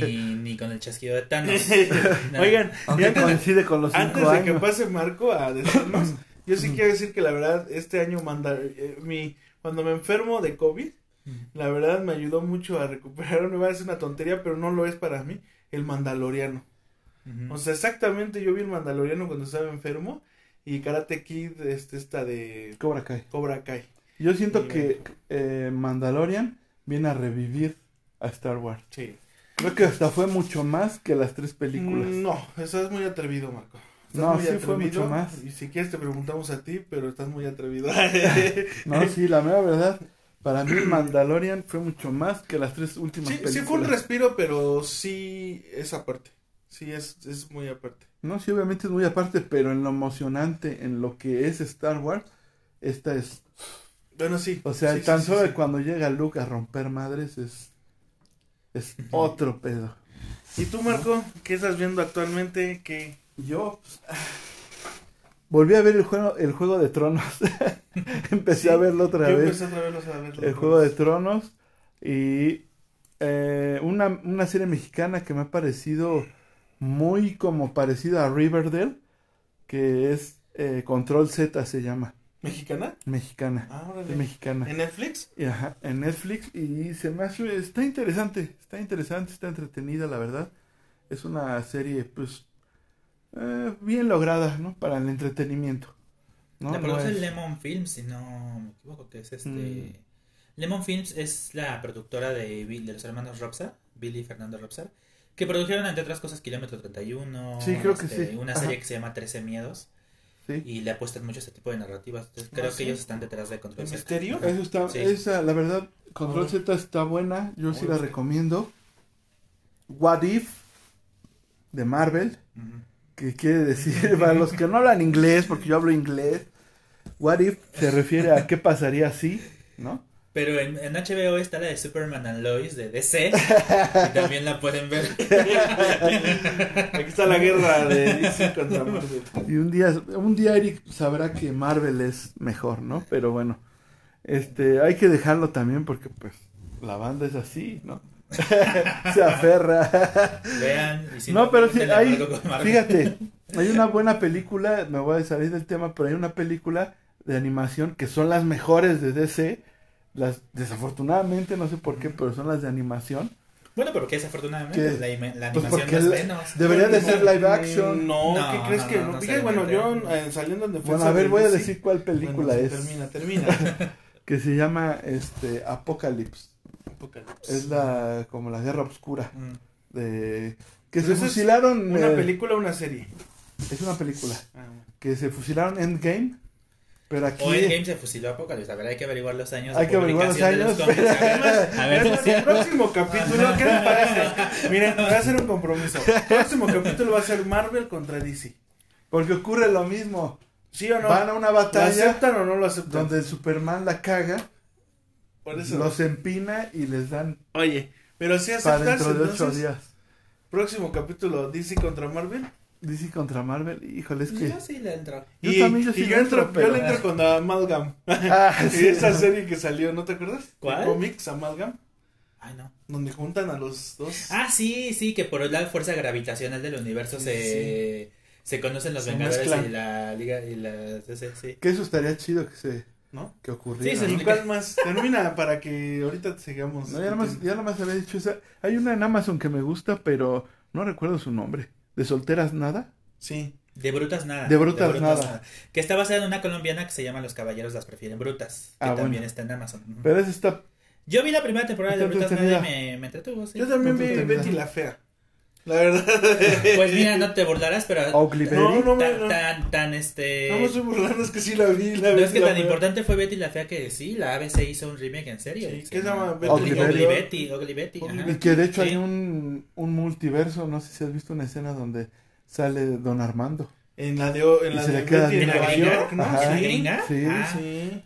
Ni, ni con el chasquido de Thanos. Oigan, Aunque antes, de- coincide con los antes cinco que años. pase Marco a decirnos, yo sí quiero decir que la verdad, este año manda, eh, mi, cuando me enfermo de COVID, la verdad me ayudó mucho a recuperar, me va a decir una tontería, pero no lo es para mí, el Mandaloriano. O sea, exactamente yo vi el Mandaloriano cuando estaba enfermo y Karate Kid, este, esta de Cobra Kai. Cobra Kai. Yo siento que eh, Mandalorian viene a revivir a Star Wars. Sí. Creo que hasta fue mucho más que las tres películas. No, eso es muy atrevido, Marco. Estás No, muy sí fue mucho más. Y si quieres te preguntamos a ti, pero estás muy atrevido. No, sí, la mera verdad. Para mí Mandalorian fue mucho más que las tres últimas Sí, películas. sí fue un respiro, pero sí es aparte. Sí es, es muy aparte. No, sí, obviamente es muy aparte, pero en lo emocionante, en lo que es Star Wars, esta es... Bueno, sí. O sea, sí, tan sí, solo sí, sí. cuando llega Luke a romper madres es... Es otro pedo. ¿Y tú, Marco? ¿Qué estás viendo actualmente? ¿Qué? Yo volví a ver el juego, el juego de Tronos. Empecé Sí, a verlo otra Yo vez. empecé otra vez a verlo. El juego de Tronos. Y eh, una, una serie mexicana que me ha parecido muy como parecida a Riverdale. Que es eh, Control Z se llama. ¿Mexicana? Mexicana. Ah, órale. mexicana. ¿En Netflix? Y, ajá, en Netflix y se me hace, está interesante, está interesante, está entretenida, la verdad. Es una serie, pues, eh, bien lograda, ¿no? Para el entretenimiento. ¿no? La No produce es- Lemon Films, si no me equivoco, que es este... Mm. Lemon Films es la productora de, Bill- de los hermanos Robsar, Billy y Fernando Robsar. Que produjeron, entre otras cosas, Kilómetro 31. Sí, creo que este, sí. Una Ajá. serie que se llama 13 Miedos. Sí. Y le apuestan mucho a este tipo de narrativas. Entonces, creo ¿Ah, que sí? ellos están detrás de ¿El Control Z. misterio? Eso está, Sí. esa, la verdad, Control. Z está buena, yo sí la recomiendo. What If, de Marvel, Ujú. que quiere decir, para los que no hablan inglés, porque yo hablo inglés, What If se refiere a qué pasaría si, ¿no? Pero en, en HBO está la de Superman and Lois de DC. y también la pueden ver. Aquí está la guerra de DC contra Marvel. Y un día, un día Eric sabrá que Marvel es mejor, ¿no? Pero bueno, este, hay que dejarlo también porque pues la banda es así, ¿no? se aferra. Vean. Y si no, pero sí, hay, fíjate, hay una buena película, me voy a salir del tema, pero hay una película de animación que son las mejores de DC, las desafortunadamente, no sé por qué, pero son las de animación. Bueno, pero que desafortunadamente ¿Qué? la, Pues animación no es la- menos. debería de ser live Mm, action. No, No, ¿qué crees no, que no, no? no Fíjate, bueno, yo eh, saliendo en defensa Bueno, a ver, de voy a decir cuál película bueno, es, Termina, termina. que se llama este Apocalypse. Apocalipsis. Es la como la guerra oscura Mm. de que Pero se fusilaron ¿Una eh, película o una serie? es una película Ah, bueno. que se fusilaron Endgame, pero aquí O Endgame se fusiló a Apocalypse. A ver, hay que averiguar los años. de Hay que averiguar los años, a ver. A ver, Además, el próximo capítulo, ¿qué les parece? Miren, voy a hacer un compromiso. El próximo capítulo va a ser Marvel contra DC. porque ocurre lo mismo. ¿Sí o no? Van a una ¿Lo batalla aceptan o no lo aceptan? donde Superman la caga, Por eso. los empina y les dan Oye, pero si para aceptas, dentro de ocho entonces, días. próximo capítulo DC contra Marvel. DC contra Marvel, híjole, es que Yo sí le entro. Yo y, también, yo y sí yo, le entro, entro, yo pero- le entro con Amalgam. Ah, Y sí. esa serie que salió, ¿no te acuerdas? ¿Cuál? Comics Amalgam, Ay, no. donde juntan a los dos. Ah, sí, sí, que por la fuerza gravitacional del universo Sí, se, se conocen los Se Vengadores mezclan. y la Liga y la DC, sí. que eso estaría chido que se ¿No? que ocurriera. Sí, ¿Y sí, ¿no? cuál más? Termina para que ahorita sigamos. No, ya nomás, ya nomás había dicho esa. Hay una en Amazon que me gusta, pero no recuerdo su nombre. ¿De solteras nada? Sí. De brutas nada. De brutas nada. Que está basada en una colombiana que se llama Los Caballeros las prefieren brutas. Que Ah, también bueno. está en Amazon. Pero esa está. Yo vi la primera temporada de Brutas Nada y me, me entretuvo, sí. Yo también vi. Betty la Fea. La verdad. Pues mira, no te burlarás, pero Betty. No, no me, tan, no, tan, tan, este... no me estoy burlando, es que sí la vi. La No vi, es que tan vi. importante fue Betty la Fea que sí, la ABC hizo un remake en serio. Sí, ¿qué se llama? Ugly Betty. Betty, Ugly Betty, Ugly ajá. Y que de hecho Sí. hay un, un multiverso. No sé si has visto una escena donde sale Don Armando. En la de, en Y la se de le queda Betty en ¿En la Nueva? York, ¿no? Ajá. ¿En la gringa? Sí. Ah. Sí.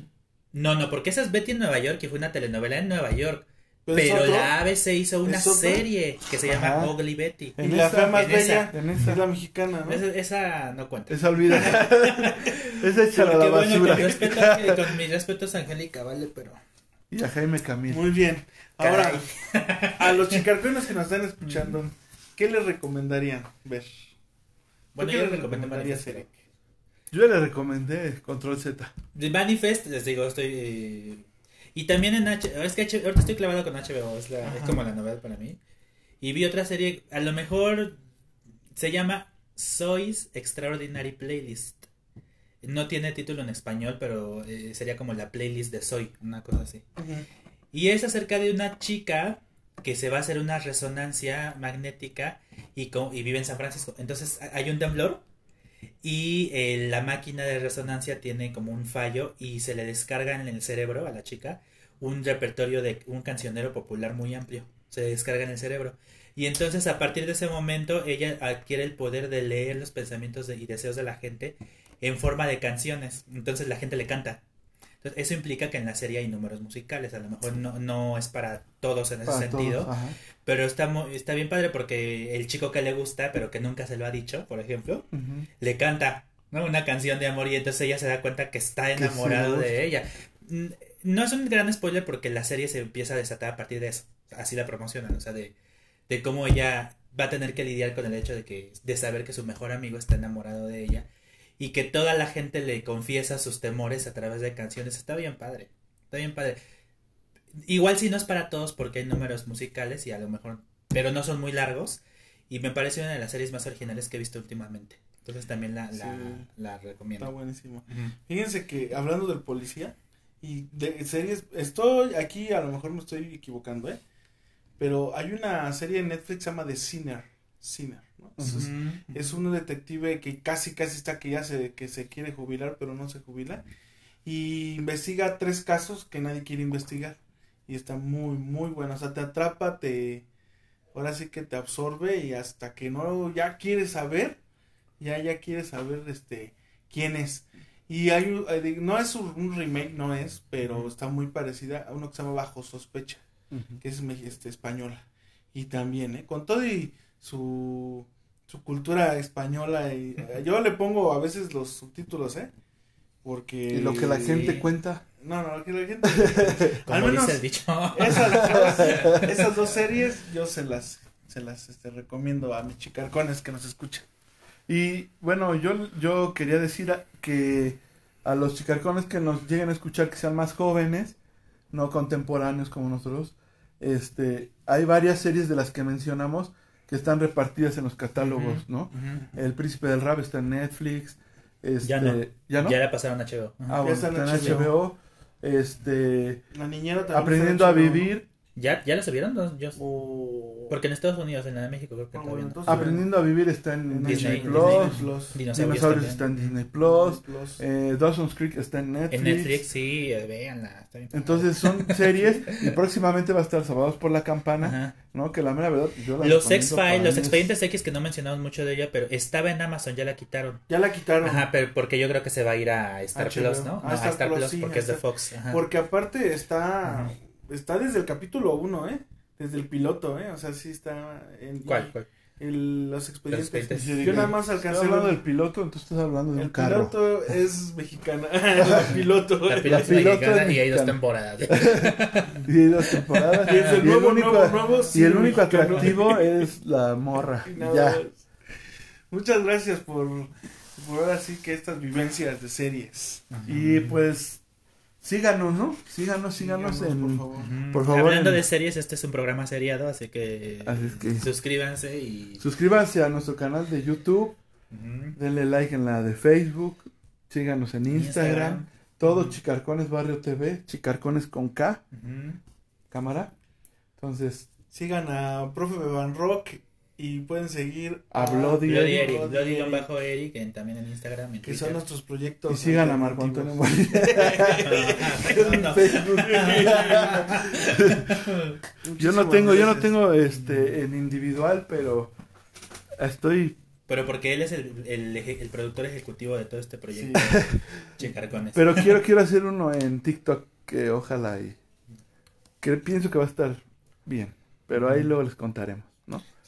No, no, porque esa es Betty en Nueva York, que fue una telenovela en Nueva York. Pero es Pero otro. la ABC hizo una ¿Es serie que se llama Ajá. Ugly Betty. Y En la esa- fea más en bella En esa. es la mexicana, ¿no? Esa, esa no cuenta. Esa olvida. esa a la Porque, bueno, con, basura. respeto, que- con mis respetos a Angélica, vale, pero... Y a Jaime Camil. Muy bien. Ahora, Caray. a los chicarcones que nos están escuchando, ¿qué les recomendarían ver? Bueno, ¿Tú yo qué les recomendé recomendarías, Manifest. Yo le recomendé Control Z. De Manifest, les digo, estoy... Y también en H... Es que H- ahorita estoy clavado con HBO, es, la- es como la novedad para mí. Y vi otra serie, a lo mejor se llama Soy's Extraordinary Playlist. No tiene título en español, pero eh, sería como la playlist de Soy, una cosa así. Y es acerca de una chica que se va a hacer una resonancia magnética y, y vive en San Francisco. Entonces hay un temblor y eh, la máquina de resonancia tiene como un fallo y se le descarga en el cerebro a la chica un repertorio de un cancionero popular muy amplio. Se descarga en el cerebro. Y entonces a partir de ese momento ella adquiere el poder de leer los pensamientos de- y deseos de la gente en forma de canciones. Entonces la gente le canta. Entonces, eso implica que en la serie hay números musicales. A lo mejor no, no es para todos en ese Para sentido. todos. Pero está, está bien padre porque el chico que le gusta, pero que nunca se lo ha dicho, por ejemplo, le canta ¿no? una canción de amor y entonces ella se da cuenta que está enamorado de ella. No es un gran spoiler porque la serie se empieza a desatar a partir de eso. Así la promocionan, o sea, de, de cómo ella va a tener que lidiar con el hecho de que de saber que su mejor amigo está enamorado de ella y que toda la gente le confiesa sus temores a través de canciones. Está bien padre. Está bien padre. Igual si no es para todos porque hay números musicales y a lo mejor, pero no son muy largos. Y me parece una de las series más originales que he visto últimamente. Entonces también la, la, Sí. la Está recomiendo. buenísimo. Fíjense que hablando del policía y de series, estoy aquí, a lo mejor me estoy equivocando, ¿eh? Pero hay una serie en Netflix que se llama The Sinner. Sinner, ¿no? Es- es- Ujú. es un detective que casi casi está que ya se que se quiere jubilar pero no se jubila y investiga tres casos que nadie quiere investigar y está muy muy bueno o sea te atrapa te ahora sí que te absorbe y hasta que no ya quieres saber ya ya quieres saber este quién es y hay eh, no es un, remake no es pero está muy parecida a uno que se llama Bajo sospecha que es este, española. Y también, ¿eh? Con todo y su, su cultura española. Y, eh, yo le pongo a veces los subtítulos, ¿eh? Porque... Y lo que la gente cuenta. No, no, lo que la gente... Como al menos dice el dicho. esas dos, esas dos series yo se las, se las este, recomiendo a mis chicarcones que nos escuchan. Y bueno, yo, yo quería decir a- que a los chicarcones que nos lleguen a escuchar que sean más jóvenes, no contemporáneos como nosotros, este, hay varias series de las que mencionamos que están repartidas en los catálogos. ¿no? El Príncipe del Rap está en Netflix, este, Ya no. ¿ya no? Ya la pasaron a HBO. Ah, bueno, está en HBO. HBO, este, La niñera también. Aprendiendo a. Vivir, ¿Ya, ¿Ya la subieron? No, yo- O- Porque en Estados Unidos, en la de México, creo que Ah, todavía bueno, entonces- Aprendiendo a Vivir está en Disney, Disney Plus, Disney Plus. Dinosaurios, está en Disney Plus, Plus. eh, Dawson's Creek está en Netflix. En Netflix, sí, eh, véanla. está bien padre. Entonces son series y próximamente va a estar Salvados por la Campana, Ajá. ¿no? Que la mera verdad yo la Los X-Files, los expedientes X que no mencionamos mucho de ella, pero estaba en Amazon, ya la quitaron. Ya la quitaron. Ajá, pero porque yo creo que se va a ir a Star HBO. Plus, ¿no? Ah, a Star Star Plus, Plus, sí, porque es de Fox. Ajá. Porque aparte está Ajá. Está desde el capítulo 1, ¿eh? Desde el piloto, ¿eh? O sea, sí está en ¿Cuál? cuál? el- los expedientes. Los expedientes. Yo nada más alcancé hablando del piloto, entonces estás hablando de un El carro. piloto es mexicana. la piloto. La piloto es mexicana es y hay dos mexicana. temporadas. Y hay dos temporadas. Y es el y nuevo, el único, nuevo, nuevo, sí, y el único mexicano. atractivo es la morra. Ya. Muchas gracias por, por ahora sí que estas vivencias de series. Y pues síganos, ¿no? Síganos, síganos Síganos, en por favor. Ujú. Por favor, Hablando en- de series, este es un programa seriado, así que, Así es que- suscríbanse y... suscríbanse a nuestro canal de YouTube, denle like en la de Facebook, síganos en Instagram, todo. Chicarcones Barrio TV, Chicarcones con K, cámara. Entonces, Sigan a Profe Beban Rock y pueden seguir A Bloody Bloody Eric. Eric, Bloody bajo Eric, en- también en Instagram, en que son Twitter. nuestros proyectos. y sigan a Marco Antonio. Facebook. Yo no tengo, yo no tengo este en individual, pero estoy Pero porque él es el, el, productor ejecutivo de todo este Sí. proyecto. Checarcones. pero quiero quiero hacer uno en TikTok que ojalá y que pienso que va a estar bien, pero ahí luego les contaremos.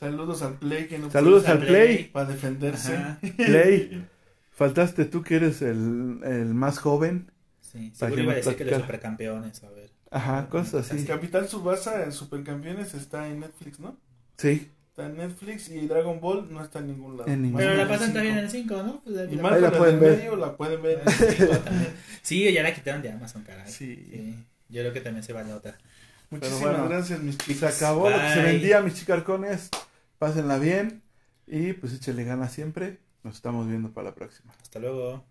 Saludos al Play que no Saludos al Play. para defenderse. Ajá. Play, faltaste tú que eres el, el más joven. Sí, Para seguro iba a decir que los supercampeones, a ver. Ajá, cosas El así. Capitán Subasa en Supercampeones está en Netflix, ¿no? Sí, Está en Netflix y Dragon Ball no está en ningún lado. En ningún Pero la pasan también en el 5, ¿no? Pues, Y la- más pueden ver. medio la pueden ver. en el cinco también. Sí, ya la quitaron de Amazon, caray. Sí. Sí. Yo creo que también se va la otra. Muchísimas bueno, gracias, mis y se chicas. acabó lo que se vendía, mis chicarcones. Pásenla bien y pues échale ganas siempre. Nos estamos viendo para la próxima. Hasta luego.